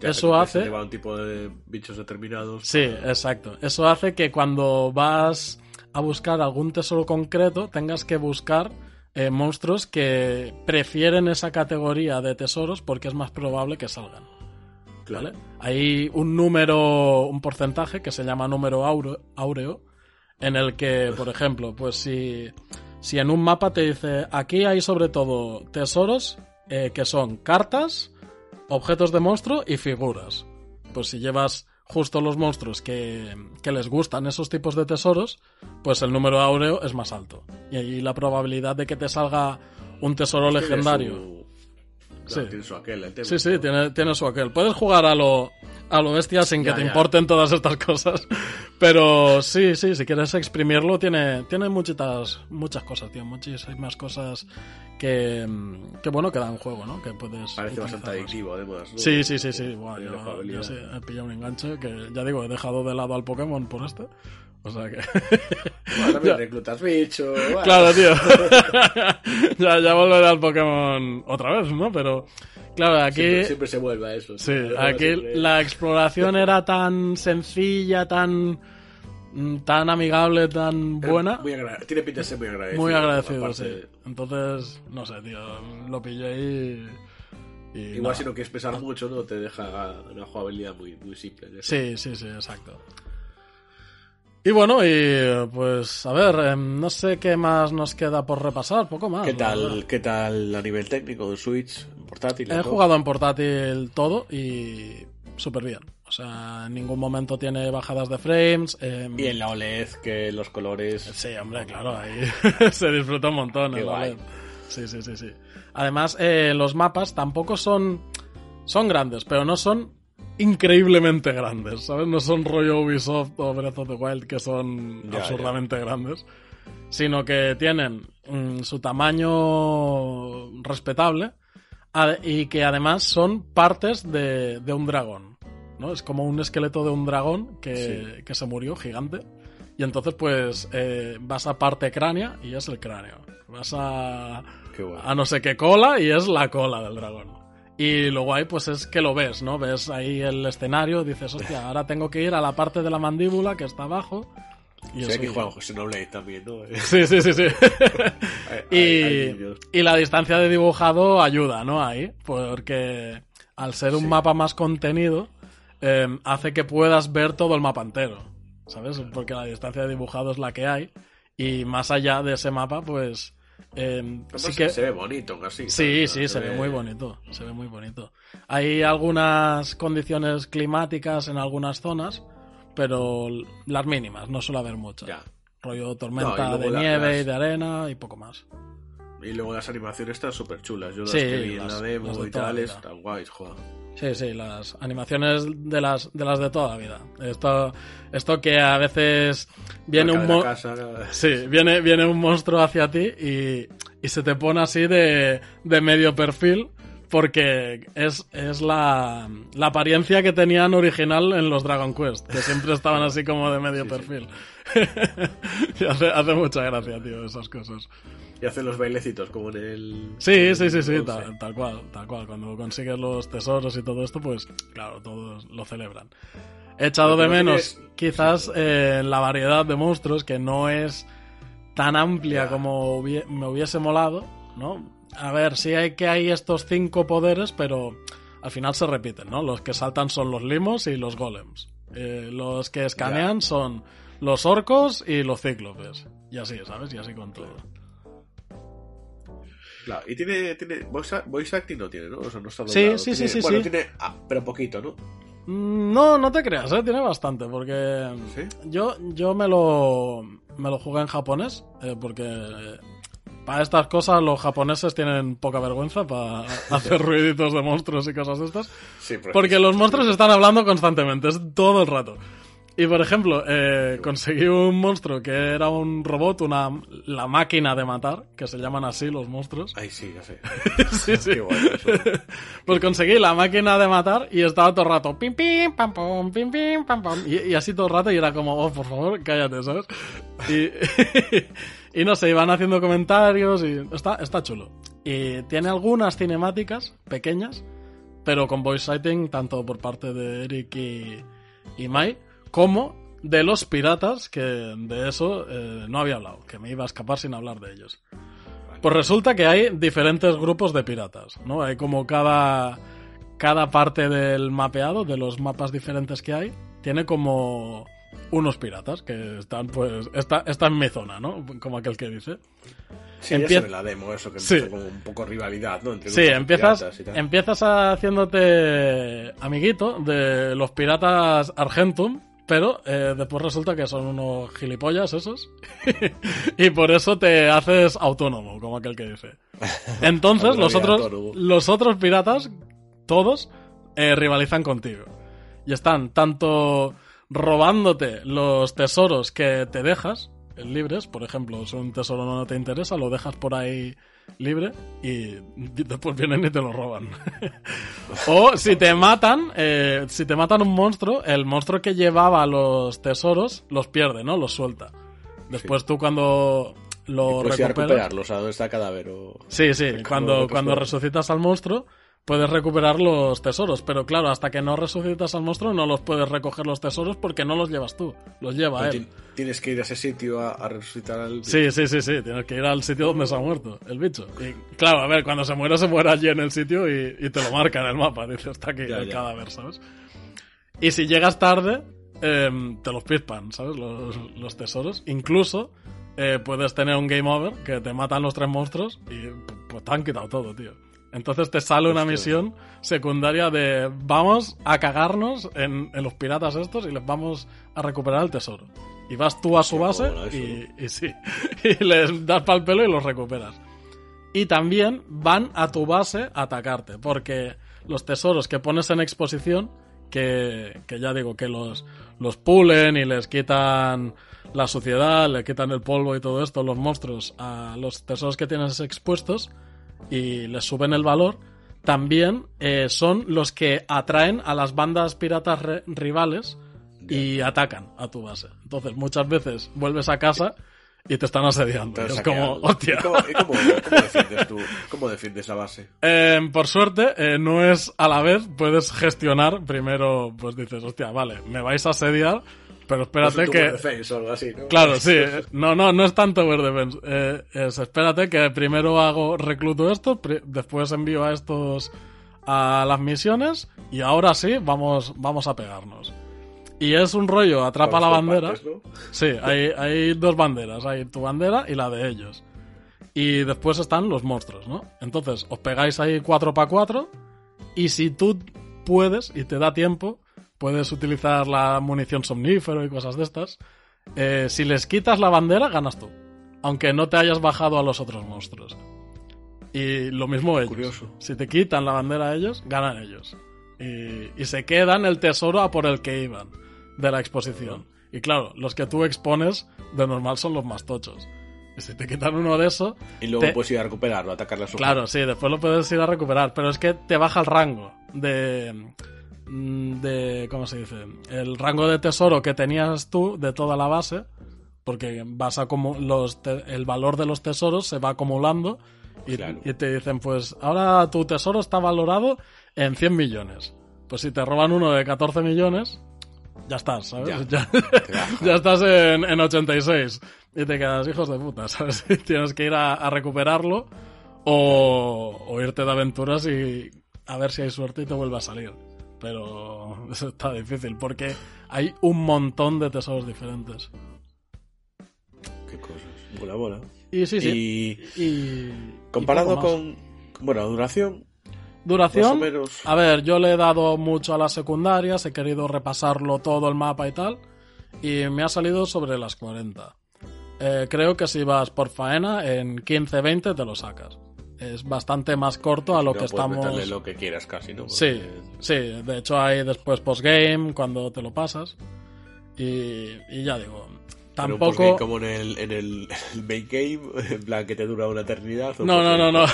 Ya eso hace. se lleva un tipo de bichos determinados. Sí, exacto. Eso hace que cuando vas a buscar algún tesoro concreto tengas que buscar eh, monstruos que prefieren esa categoría de tesoros porque es más probable que salgan. Claro. ¿vale? Hay un número, un porcentaje que se llama número áureo, en el que, por ejemplo, pues si, si en un mapa te dice aquí hay sobre todo tesoros eh, que son cartas, objetos de monstruo y figuras. Pues si llevas justo los monstruos que, que les gustan esos tipos de tesoros, pues el número áureo es más alto. Y ahí la probabilidad de que te salga un tesoro legendario. Claro, Sí. tiene su aquel, el tema. Sí, sí, tiene, tiene su aquel. Puedes jugar a lo, a lo bestia sin que Ya, te ya. importen todas estas cosas. Pero sí, sí, si quieres exprimirlo, tiene, tiene muchitas, muchas cosas, tío. Muchísimas cosas que, que, bueno, que dan juego, ¿no? Que puedes. Parece bastante adictivo, además. ¿no? Sí, sí, sí, sí. Tiene yo, yo sí, he pillado un enganche que, ya digo, he dejado de lado al Pokémon por este. O sea que. Bueno, también reclutas bichos. bueno. Claro, tío. ya, ya volveré al Pokémon otra vez, ¿no? Pero, claro, aquí. Siempre, siempre se vuelve a eso. Sí, aquí siempre- la exploración era tan sencilla, tan mm, tan amigable, tan buena. Muy Tiene pinta de ser muy agradecido. Muy agradecido, sí. Entonces, no sé, tío, lo pillé y... y Igual nada. si no quieres pensar mucho, ¿no? Te deja una jugabilidad muy, muy simple. Sí, sí, sí, exacto. Y bueno, y pues a ver, em, no sé qué más nos queda por repasar, poco más. ¿Qué tal, ¿Qué tal a nivel técnico de Switch, portátil? He todo? jugado en portátil todo y súper bien. O sea, en ningún momento tiene bajadas de frames. em, Y en la OLED, que los colores. Sí, hombre, claro, ahí se disfruta un montón. Qué en la web. Sí, sí, sí, sí. Además, eh, los mapas tampoco son... Son grandes, pero no son increíblemente grandes, ¿sabes? No son rollo Ubisoft o Breath of the Wild que son Ya, absurdamente grandes, sino que tienen mm, su tamaño respetable y que además son partes de, de un dragón, ¿no? Es como un esqueleto de un dragón que, que se murió, gigante. Y entonces, pues, eh, vas a parte cránea y es el cráneo. Vas a, guay. a no sé qué cola y es la cola del dragón. Y lo guay, pues, es que lo ves, ¿no? Ves ahí el escenario, dices, hostia, ahora tengo que ir a la parte de la mandíbula que está abajo. Y eso que ya. juegan Xenoblade también, ¿no? Sí, sí, sí, sí. Y, la distancia de dibujado ayuda, ¿no? Ahí, porque al ser un Sí. mapa más contenido, eh, hace que puedas ver todo el mapa entero, ¿sabes? Porque la distancia de dibujado es la que hay y más allá de ese mapa, pues... eh, Además, sí que... Se ve bonito, casi. Sí, sí, se ve muy bonito, se ve muy bonito. Hay algunas condiciones climáticas en algunas zonas, pero las mínimas, no suele haber muchas. Ya. Rollo tormenta de la- nieve y de arena y poco más. Y luego las animaciones están súper chulas. Yo las Sí, que vi en la demo de y tal, están guays, joder. Sí, sí, las animaciones de las de las de toda la vida. Esto, esto que a veces viene un mo- casa, sí, viene, viene un monstruo hacia ti y, y se te pone así de, de medio perfil porque es, es la, la apariencia que tenían original en los Dragon Quest, que siempre estaban así como de medio Sí, perfil. hace mucha gracia, tío, esas cosas. Y hacen los bailecitos como en el. Sí, sí, sí, sí, tal, cual, tal cual. Cuando consigues los tesoros y todo esto, pues claro, todos lo celebran. He echado de no menos quizás eh, la variedad de monstruos que no es tan amplia Ya. como hubie- me hubiese molado, ¿no? A ver, sí hay que hay estos cinco poderes, pero al final se repiten, ¿no? Los que saltan son los limos y los golems. Eh, los que escanean son los orcos y los cíclopes. Y así, ¿sabes? Y así con todo. Claro, y tiene, tiene voice, voice acting no tiene, ¿no? O sea, no está Sí, doblado. sí, sí, Tiene- sí, Bueno, sí. tiene, ah, pero poquito, ¿no? Mm, No, no te creas, ¿eh? tiene bastante, porque ¿Sí? yo, yo me lo me lo jugué en japonés, eh, porque eh, para estas cosas los japoneses tienen poca vergüenza para hacer ruiditos de monstruos y cosas de estas, Sí, pero porque los monstruos están hablando constantemente, es todo el rato. Y por ejemplo, eh, conseguí un monstruo que era un robot, una la máquina de matar, que se llaman así los monstruos. Ay, sí, ya sé. sí, sí. Qué eso. Pues conseguí la máquina de matar y estaba todo el rato pim pim pam pum pim pim pam y, y así todo el rato y era como oh por favor cállate sabes y, y no sé iban haciendo comentarios y está está chulo y tiene algunas cinemáticas pequeñas pero con voice acting tanto por parte de Eric y, y Mai como de los piratas que de eso eh, no había hablado que me iba a escapar sin hablar de ellos pues resulta que hay diferentes grupos de piratas, ¿no? Hay como cada, cada parte del mapeado, de los mapas diferentes que hay, tiene como unos piratas que están, pues, está, está en mi zona, ¿no? Como aquel que dice. Sí, ya Empie- ve la demo, eso, que Sí. como un poco rivalidad, ¿no? Entre Sí, empiezas, empiezas haciéndote amiguito de los piratas Argentum, pero eh, después resulta que son unos gilipollas esos. y por eso te haces autónomo, como aquel que dice. Entonces, los otros, Autónomo. los otros piratas, todos, eh, rivalizan contigo. Y están tanto robándote los tesoros que te dejas eh, libres, por ejemplo, si un tesoro no te interesa, lo dejas por ahí libre y después vienen y te lo roban. o si te matan, eh, si te matan un monstruo, el monstruo que llevaba los tesoros los pierde, ¿no? Los suelta. Después tú cuando lo recuperas... recuperarlos, a dónde está cadáver o... Sí, sí, cuando, cuando resucitas al monstruo puedes recuperar los tesoros, pero claro, hasta que no resucitas al monstruo no los puedes recoger los tesoros porque no los llevas tú, los lleva él. Ti- Tienes que ir a ese sitio a, a resucitar al... Sí, sí, sí, sí, tienes que ir al sitio donde se ha muerto el bicho. Y claro, a ver, cuando se muere, se muere allí en el sitio y, y te lo marca en el mapa, dice, está aquí Ya, el ya. cadáver, ¿sabes? Y si llegas tarde, em, te los pispan, ¿sabes? Los, los tesoros. Incluso eh, puedes tener un game over que te matan los tres monstruos y pues te han quitado todo, tío. Entonces te sale una misión secundaria de vamos a cagarnos en, en los piratas estos y les vamos a recuperar el tesoro. Y vas tú a su base y, y sí, y les das pal pelo y los recuperas. Y también van a tu base a atacarte, porque los tesoros que pones en exposición, que, que ya digo, que los, los pulen y les quitan la suciedad, le quitan el polvo y todo esto, los monstruos, a los tesoros que tienes expuestos y les suben el valor, también eh, son los que atraen a las bandas piratas rivales y atacan a tu base. Entonces, muchas veces vuelves a casa y te están asediando. Te Es como, hostia. ¿Y cómo, y cómo- cómo defiendes tú? ¿Cómo defiendes la base? Eh, por suerte, eh, no es a la vez, puedes gestionar. Primero, pues dices, hostia, vale, me vais a asediar, pero espérate que. defense o algo así, ¿no? Claro, sí. eh, No, no, no es tanto Tower Defense. Eh, es, espérate que primero hago, recluto esto, después envío a estos a las misiones y ahora sí, vamos, vamos a pegarnos. Y es un rollo, atrapa la bandera. partes, ¿no? Sí, hay, hay dos banderas. Hay tu bandera y la de ellos. Y después están los monstruos, ¿no? Entonces, os pegáis ahí 4 para 4 y si tú puedes y te da tiempo, puedes utilizar la munición somnífero y cosas de estas. Eh, si les quitas la bandera, ganas tú. Aunque no te hayas bajado a los otros monstruos. Y lo mismo ellos. Curioso. Si te quitan la bandera a ellos, ganan ellos. Y, y se quedan el tesoro a por el que iban de la exposición. Y claro, los que tú expones de normal son los más tochos. Y si te quitan uno de eso, Y luego Te- puedes ir a recuperarlo, atacarle a su claro, sí, después lo puedes ir a recuperar. Pero es que te baja el rango de. Mm, de ¿Cómo se dice? El rango de tesoro que tenías tú de toda la base. Porque vas a como los el valor de los tesoros se va acumulando. Y, Claro. y te dicen, pues ahora tu tesoro está valorado en 100 millones. Pues si te roban uno de 14 millones, ya estás, ¿sabes? Ya. Ya, estás en, en 86 y te quedas hijos de puta, ¿sabes? Tienes que ir a, a recuperarlo o, o irte de aventuras y a ver si hay suerte y te vuelve a salir. Pero eso está difícil porque hay un montón de tesoros diferentes. Qué cosas. Mola, mola. Y sí, sí. Y comparado con... Bueno, duración, Duración, menos... A ver, yo le he dado mucho a las secundarias, he querido repasarlo todo el mapa y tal, y me ha salido sobre las 40. Eh, creo que si vas por faena, en 15-20 te lo sacas. Es bastante más corto a lo que puedes estamos... lo que quieras casi, ¿no? Porque- Sí, sí, de hecho hay después postgame cuando te lo pasas. Y, y ya digo, tampoco... como en el, en el, main game, en plan que te dura una eternidad. o No, no, no, no.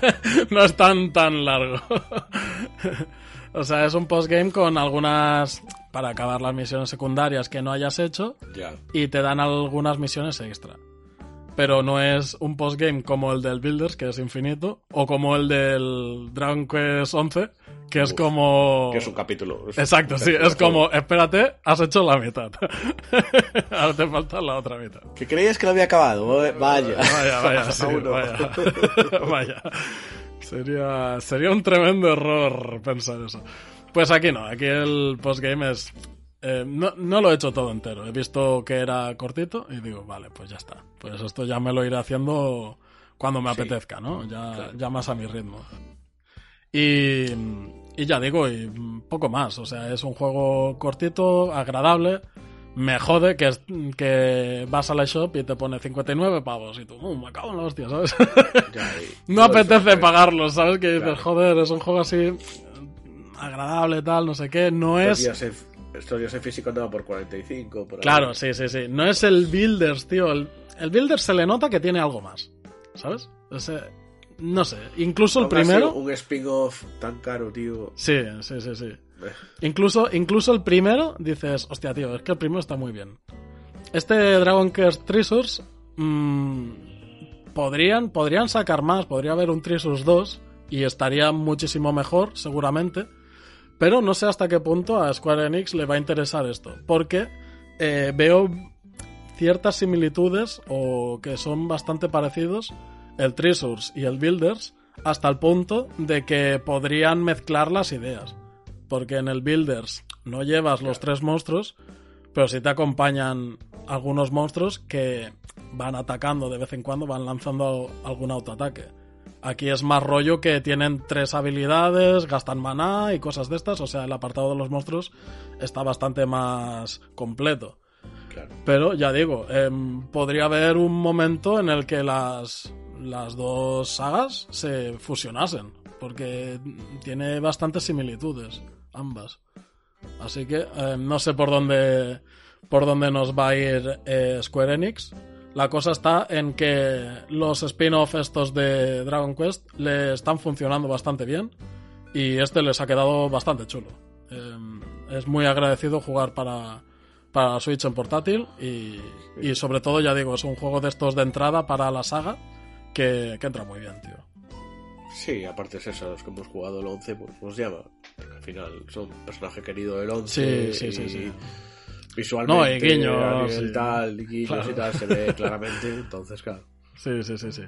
no es tan, tan largo. o sea, es un postgame con algunas... para acabar las misiones secundarias que no hayas hecho Ya. y te dan algunas misiones extra. Pero no es un postgame como el del Builders, que es infinito, o como el del Dragon Quest 11, que es Uf, como... Que es un capítulo. es un Exacto, sí, capítulo es como, espérate, has hecho la mitad. Ahora te falta la otra mitad. Que creías que lo había acabado. eh, Vaya. Vaya, vaya, sí, vaya. Vaya. Sería, sería un tremendo error pensar eso. Pues aquí no, aquí el postgame es... eh, no, no lo he hecho todo entero, he visto que era cortito y digo, vale, pues ya está. Pues esto ya me lo iré haciendo cuando me Sí. apetezca, ¿no? Ya, Claro. ya más a mi ritmo. Y, y ya digo, y poco más. O sea, es un juego cortito, agradable. Me jode que, es- que vas a la shop y te pone 59 pavos y tú, "Uh, me cago en la hostia, ¿sabes? Ya, no apetece pagarlos, ¿sabes? Que dices, Claro. joder, es un juego así agradable, tal, no sé qué. No es... estos días en físico andaba por 45. Por ahí. Claro, sí, sí, sí. No es el Builders, tío. El, el Builders se le nota que tiene algo más, ¿sabes? Ese- no sé, incluso el primero... Un spin-off tan caro, tío. Sí, sí, sí, sí. Eh, Incluso, incluso el primero dices, hostia, tío, es que el primero está muy bien. Este Dragon Quest Treasures mm, podrían, podrían sacar más, podría haber un Treasures 2 y estaría muchísimo mejor, seguramente. Pero no sé hasta qué punto a Square Enix le va a interesar esto. Porque eh, veo ciertas similitudes o que son bastante parecidos el Treasures y el Builders hasta el punto de que podrían mezclar las ideas. Porque en el Builders no llevas los tres monstruos, pero sí te acompañan algunos monstruos que van atacando de vez en cuando, van lanzando algún autoataque. Aquí es más rollo que tienen tres habilidades, gastan maná y cosas de estas, o sea, el apartado de los monstruos está bastante más completo. claro. Pero ya digo, em, podría haber un momento en el que las, las dos sagas se fusionasen, porque tiene bastantes similitudes, ambas. Así que em, no sé por dónde, por dónde nos va a ir eh, Square Enix. La cosa está en que los spin-off estos de Dragon Quest le están funcionando bastante bien y este les ha quedado bastante chulo. Em, es muy agradecido jugar para, para Switch en portátil y, y sobre todo, ya digo, es un juego de estos de entrada para la saga que, que entra muy bien, tío. Sí, aparte es eso, los que hemos jugado el 11, pues nos llama. Porque al final son personaje querido del 11. Sí, sí, sí, y sí. Visualmente, No, y guiños, sí. tal, y guiños Claro. y tal, se ve claramente. Entonces, claro. Sí, sí, sí, sí.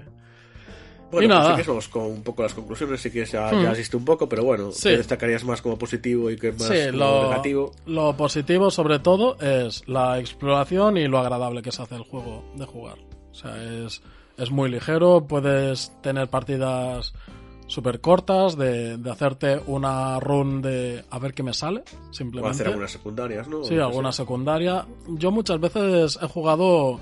Bueno, Y pues nada. si quieres vamos con un poco las conclusiones, si quieres ya, Hmm. ya has visto un poco, pero bueno, Sí. ¿qué destacarías más como positivo y qué más Sí, lo, negativo? lo positivo sobre todo es la exploración y lo agradable que se hace el juego de jugar. O sea, es, es muy ligero, puedes tener partidas súper cortas, de, de hacerte una run de a ver qué me sale, O simplemente. hacer algunas secundarias, ¿no? Sí, alguna secundaria. Yo muchas veces he jugado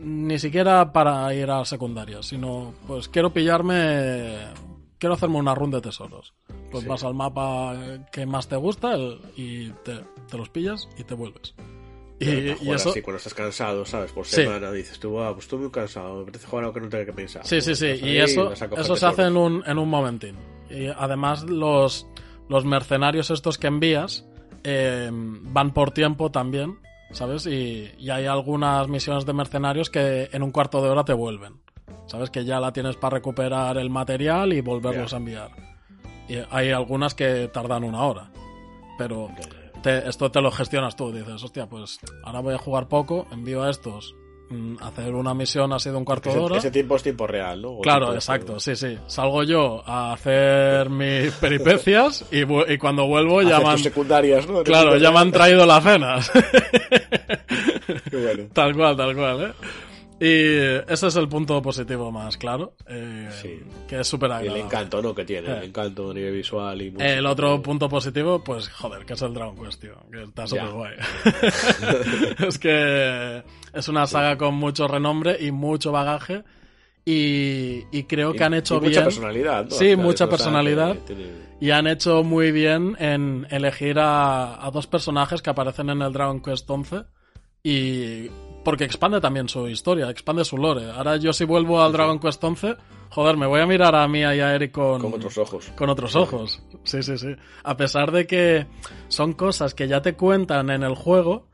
ni siquiera para ir a secundaria, sino pues quiero pillarme, quiero hacerme una run de tesoros. Pues Sí. vas al mapa que más te gusta el- y te, te los pillas y te vuelves. Y, y eso... así, cuando estás cansado, ¿sabes? Por Sí. semana dices tú, ah, pues estoy muy cansado, me apetece jugar algo que no tenga que pensar. Sí, sí, sí. Y eso, eso se hace en un, en un momentín. Y además los, los mercenarios estos que envías eh, van por tiempo también, ¿sabes? Y, y hay algunas misiones de mercenarios que en un cuarto de hora te vuelven. ¿Sabes? Que ya la tienes para recuperar el material y volverlos a enviar. Y hay algunas que tardan una hora. Pero. Te- esto te lo gestionas tú. Dices, hostia, pues ahora voy a jugar poco, envío a estos. mm, Hacer una misión así de un cuarto de hora. ese tiempo es tiempo real, ¿no? O Claro, exacto, sí, sí. Salgo yo a hacer mis peripecias y, cuando vuelvo ya me han, secundarias, ¿no? claro, ya me han traído la cena. Qué bueno. tal cual, tal cual, ¿eh? Y ese es el punto positivo más claro, eh, Sí. que es súper Y el agradable. encanto, ¿no? Que tiene, el Eh. encanto a nivel visual y música, El otro punto positivo, pues joder, que es el Dragon Quest, tío, que está súper guay. es que es una saga con mucho renombre y mucho bagaje y, y creo Y- que han hecho y bien. mucha personalidad, ¿no? Sí, mucha personalidad. tiene- Y han hecho muy bien en elegir a, a dos personajes que aparecen en el Dragon Quest 11 y porque expande también su historia, expande su lore. Ahora yo si vuelvo al Dragon Quest 11, joder, me voy a mirar a Mia y a Eric con, Con otros ojos. con otros ojos. Sí, sí, sí. A pesar de que son cosas que ya te cuentan en el juego,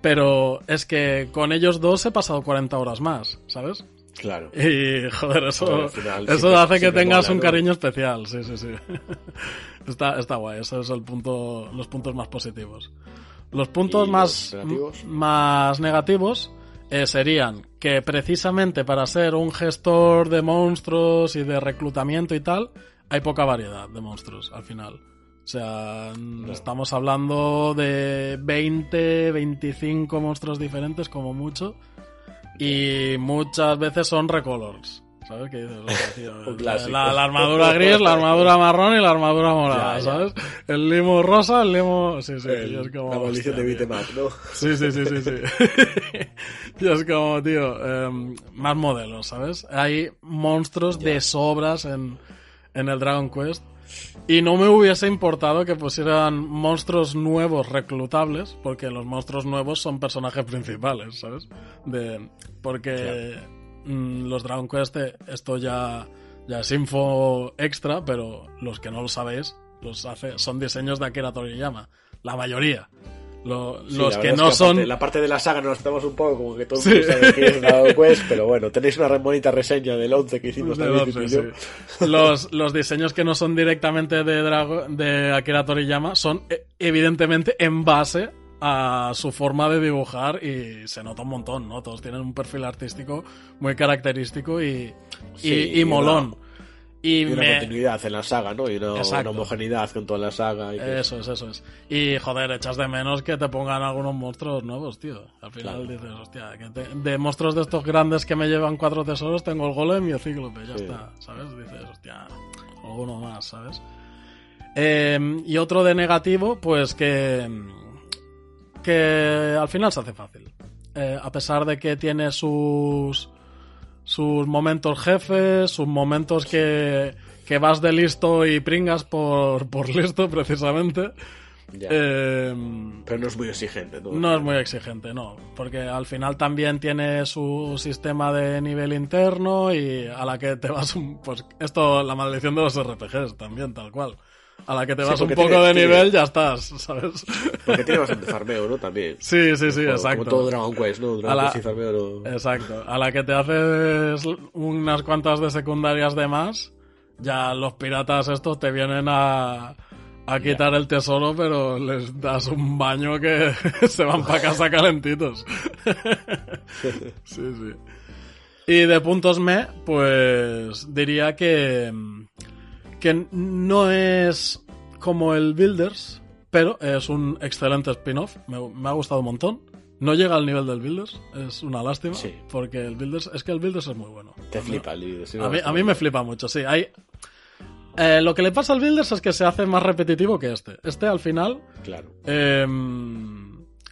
pero es que con ellos dos he pasado 40 horas más, ¿sabes? Claro. Y joder, eso, Joder, al final eso siempre- hace que tengas un cariño especial, sí, sí, sí. está, está guay, eso es el punto, los puntos más positivos. Los puntos ¿Y más los negativos? más negativos eh, serían que precisamente para ser un gestor de monstruos y de reclutamiento y tal, hay poca variedad de monstruos al final. O sea, estamos hablando de 20, 25 monstruos diferentes como mucho. Y muchas veces son recolors. ¿Sabes qué dices? Tío, la, la armadura gris, la armadura marrón y la armadura morada, Ya, ya. ¿sabes? El limo rosa, el limo... Sí, sí, El- es como... la hostia, de tío. Up, ¿no? Sí, sí, sí, sí, sí. y es como, tío, em, más modelos, ¿sabes? Hay monstruos de sobras en, en el Dragon Quest. Y no me hubiese importado que pusieran monstruos nuevos reclutables, porque los monstruos nuevos son personajes principales, ¿sabes? De, porque los Dragon Quest, esto ya, ya es info extra, pero los que no lo sabéis, los hace, son diseños de Akira Toriyama. La mayoría. Lo- Sí, los que no es son... La parte de la saga nos estamos un poco como que todo el Sí. mundo sabe que es Dragon Quest, pero bueno, tenéis una bonita reseña del 11 que hicimos De también. once, Pipi y yo. sí. los, los diseños que no son directamente de, Drago- de Akira Toriyama son eh, evidentemente en base a su forma de dibujar y se nota un montón, ¿no? Todos tienen un perfil artístico muy característico y, y, Sí, y y molón. Y Y una me- continuidad en la saga, ¿no? Y una, homogeneidad con toda la saga. Y Eso es, eso es. Y joder, echas de menos que te pongan algunos monstruos nuevos, tío. Al final Claro. dices, hostia, que te- de monstruos de estos grandes que me llevan cuatro tesoros, tengo el golem y el cíclope, ya Sí. está, ¿sabes? Dices, hostia, alguno más, ¿sabes? Eh, y otro de negativo, pues que. Que al final se hace fácil. Eh, a pesar de que tiene sus. sus momentos jefes, sus momentos que. que vas de listo y pringas por, por listo, precisamente. ya. Eh, Pero no es muy exigente, ¿no? no es muy exigente, no, porque al final también tiene su sistema de nivel interno y a la que te vas un... Pues esto, la maldición de los RPGs también, tal cual. A la que te Sí, vas un poco tiene- de tiene- nivel, ya estás, ¿sabes? Porque tiene bastante farmeo, ¿no? También. Sí, sí, sí, Como- exacto. Como todo Dragon Quest, ¿no? Dragon la- Quest y farmeo no... Exacto. A la que te haces unas cuantas de secundarias de más, ya los piratas estos te vienen a, a quitar el tesoro, pero les das un baño que se van para casa calentitos. sí, sí. Y de puntos me, pues diría que, que no es como el Builders, pero es un excelente spin-off. Me, me ha gustado un montón. No llega al nivel del Builders, es una lástima, Sí. porque el Builders es que el Builders es muy bueno. Te flipa el sí, A mí, está a mí me flipa mucho, sí. Hay, eh, lo que le pasa al Builders es que se hace más repetitivo que este. Este al final Claro. eh,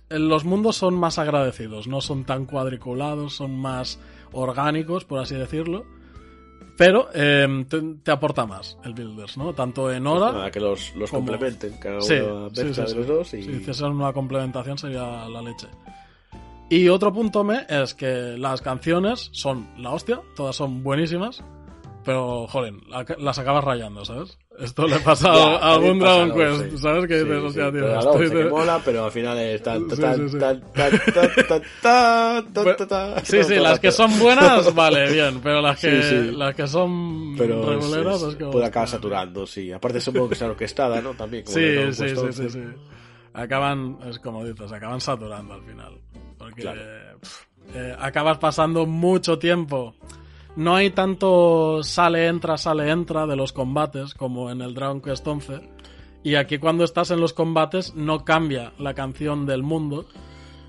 los mundos son más agradecidos, no son tan cuadriculados, son más orgánicos, por así decirlo. Pero eh, te, te aporta más el Builders, ¿no? Tanto en hora. Nada, que los, los como- complementen. Cada Sí, uno sí, mezcla sí, de los dos y... Si hiciesen una complementación sería la leche. Y otro punto me es que las canciones son la hostia, todas son buenísimas, pero, joder, la- las acabas rayando, ¿sabes? Esto le pasa Ya, a algún Dragon. Quest, Sí. ¿sabes? Que Sí, dices, sí, hostia, tío, pero a la estoy que mola, pero al final es tan, tan, sí, sí. las que son buenas, vale, bien, pero las que, Sí, sí. Las que son Pero reguleras es- es puede acabar saturando, sí. Aparte supongo que sea orquestada, ¿no? También. como Sí, sí, sí, 11. sí, sí. Acaban, es como dices, acaban saturando al final. Porque Claro. pf, eh, acabas pasando mucho tiempo. No hay tanto sale, entra, sale, entra de los combates como en el Dragon Quest 11. Y aquí cuando estás en los combates no cambia la canción del mundo.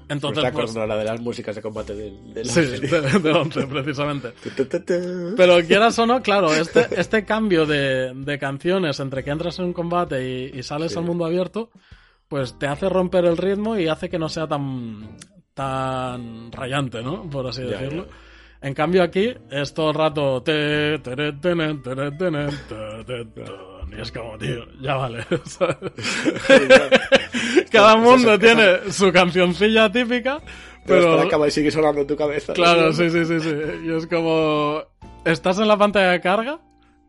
Entonces, está pues, de las músicas de combate del, sí, de, de 11 precisamente. Pero quieras o no, claro, este, este cambio de, de canciones entre que entras en un combate y, y sales Sí. al mundo abierto, pues te hace romper el ritmo y hace que no sea tan, tan rayante, ¿no? Por así Ya, decirlo. ya. En cambio aquí es todo el rato... te, tere, tere, tene, te, te, te, Y es como, tío, ya vale. Cada mundo tiene su cancioncilla típica, Pero acaba y sigue sonando en tu cabeza. Claro, sí, sí, sí, sí. Y es como... Estás en la pantalla de carga.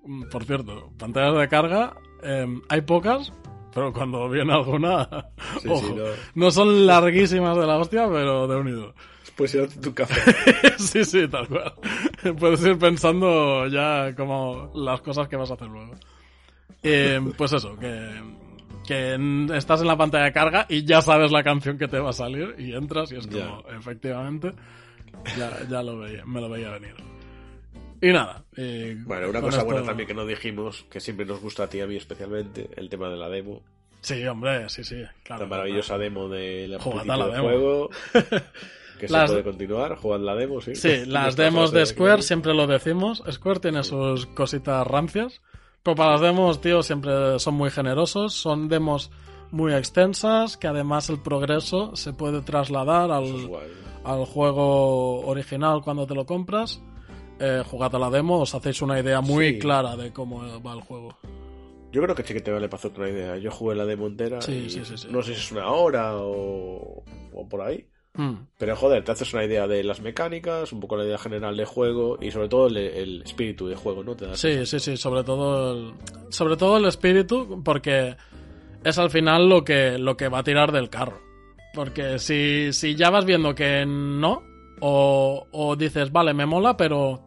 Mm, Por cierto, pantallas de carga em, hay pocas, pero cuando viene alguna... Sí, ojo, sí, no. no. son larguísimas de la hostia, pero de unido. Pues ir tu café. sí, sí, tal cual. Puedes ir pensando ya como las cosas que vas a hacer luego. Em, pues eso, que, que estás en la pantalla de carga y ya sabes la canción que te va a salir y entras y es como, efectivamente, ya, ya lo veía, me lo veía venir. Y nada. y Bueno, una cosa esto- buena también que no dijimos, que siempre nos gusta a ti y a mí especialmente, el tema de la demo. Sí, hombre, sí, sí. Claro, la maravillosa demo a la del demo. juego. Que Las- se puede continuar, jugad la demo, sí. Sí, las demos de Square siempre lo decimos. Square tiene sus cositas rancias. Pero para las demos, tío, siempre son muy generosos. Son demos muy extensas, que además el progreso se puede trasladar es al, al juego original cuando te lo compras. Eh, jugad a la demo, os hacéis una idea muy Sí. clara de cómo va el juego. Yo creo que sí que te vale para hacer otra idea. Yo jugué la demo entera. Sí, y sí, sí, sí. No sé si es una hora o, o por ahí. Hmm. Pero joder, te haces una idea de las mecánicas, un poco la idea general del juego y sobre todo el, el espíritu del juego, ¿no? Te das Sí, sí, sí, sobre todo el, sobre todo el espíritu, porque es al final lo que, lo que va a tirar del carro. Porque si, si ya vas viendo que no, o, o dices, vale, me mola, pero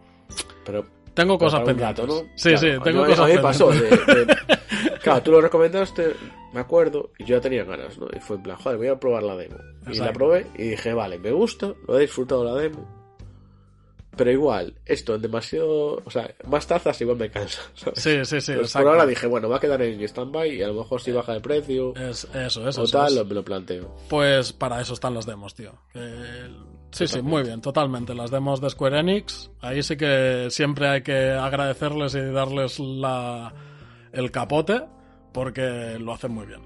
Pero tengo cosas pendientes. ¿no? Sí, Claro, sí, tengo mí- cosas A mí me pasó. pendientes. de- de- claro, tú lo recomendaste, me acuerdo, y yo ya tenía ganas, ¿no? Y fue en plan, joder, voy a probar la demo. Y la probé y dije, vale, me gusta, lo he disfrutado la demo. Pero igual, esto en demasiado. O sea, más tazas igual me cansa. ¿sabes? Sí, sí, sí, Entonces, exacto. por ahora dije, bueno, va a quedar en stand-by y a lo mejor si baja de precio Es, eso, eso, o eso tal, es. lo- me lo planteo. Pues para eso están las demos, tío. Que- Sí, sí, muy bien, totalmente. Las demos de Square Enix, ahí sí que siempre hay que agradecerles y darles la, el capote, porque lo hacen muy bien.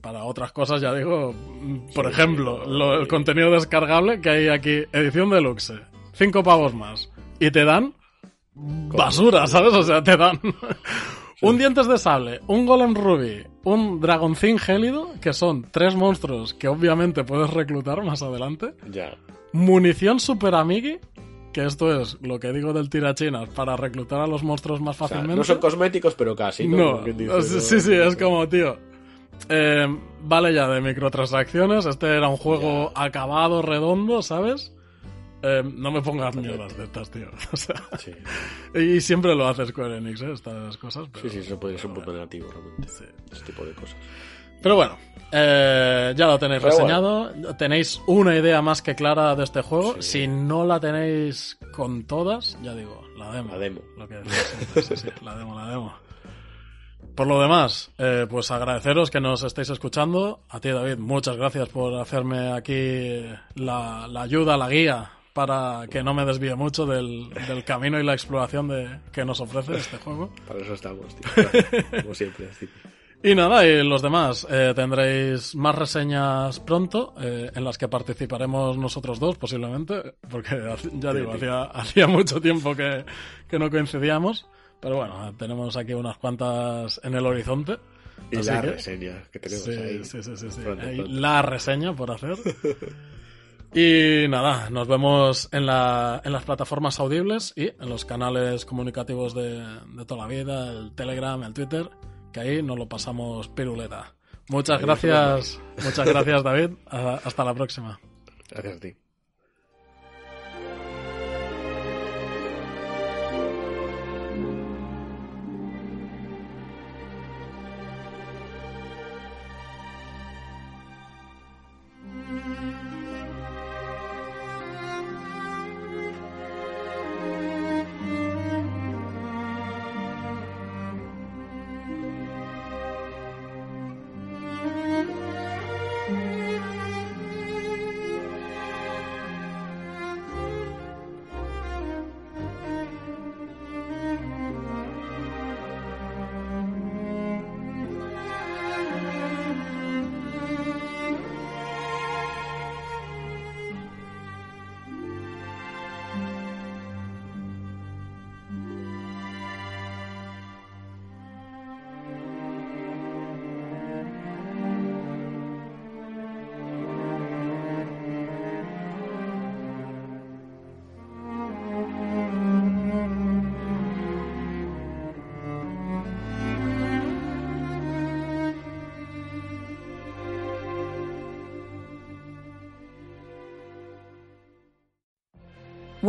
Para otras cosas, ya digo, mm, por Sí, ejemplo, sí, lo- el contenido descargable que hay aquí, edición deluxe, cinco pavos más, y te dan basura, ¿sabes? O sea, te dan un dientes de sable, un golem ruby, un dragoncín gélido, que son tres monstruos que obviamente puedes reclutar más adelante, Ya. Munición super amigui, que esto es lo que digo del tirachinas para reclutar a los monstruos más O sea, fácilmente. no son cosméticos, pero casi. No, sí, sí, es como, tío. eh, vale ya de microtransacciones. Este era un juego acabado, redondo, ¿sabes? Eh, no me pongas mierdas de estas, tío. O sea, Sí, y siempre lo hace Square Enix, ¿eh? Estas cosas. Pero, sí, sí, eso puede ser un punto negativo, realmente. Sí. Ese tipo de cosas. Pero bueno, eh, ya lo tenéis Pero reseñado. Tenéis una idea más que clara de este juego. Sí. Si no la tenéis con todas, ya digo, la demo. La demo. Lo que sí, sí, la demo, la demo. Por lo demás, eh, pues agradeceros que nos estéis escuchando. A ti, David, muchas gracias por hacerme aquí la, la ayuda, la guía, para que no me desvíe mucho del, del camino y la exploración de, que nos ofrece este juego. Para eso estamos, tío. Como siempre. Y nada, y los demás, eh, tendréis más reseñas pronto, eh, en las que participaremos nosotros dos, posiblemente, porque ya digo, hacía, hacía mucho tiempo que, que no coincidíamos, pero bueno, tenemos aquí unas cuantas en el horizonte. Y así la que- reseña que tenemos sí, ahí. sí, sí, sí, sí. Pronto, Hay pronto. la reseña por hacer. Y nada, nos vemos en, la, en las plataformas audibles y en los canales comunicativos de, de toda la vida, el Telegram, el Twitter, que ahí nos lo pasamos piruleta. Muchas gracias, muchas gracias David. Hasta la próxima. Gracias a ti.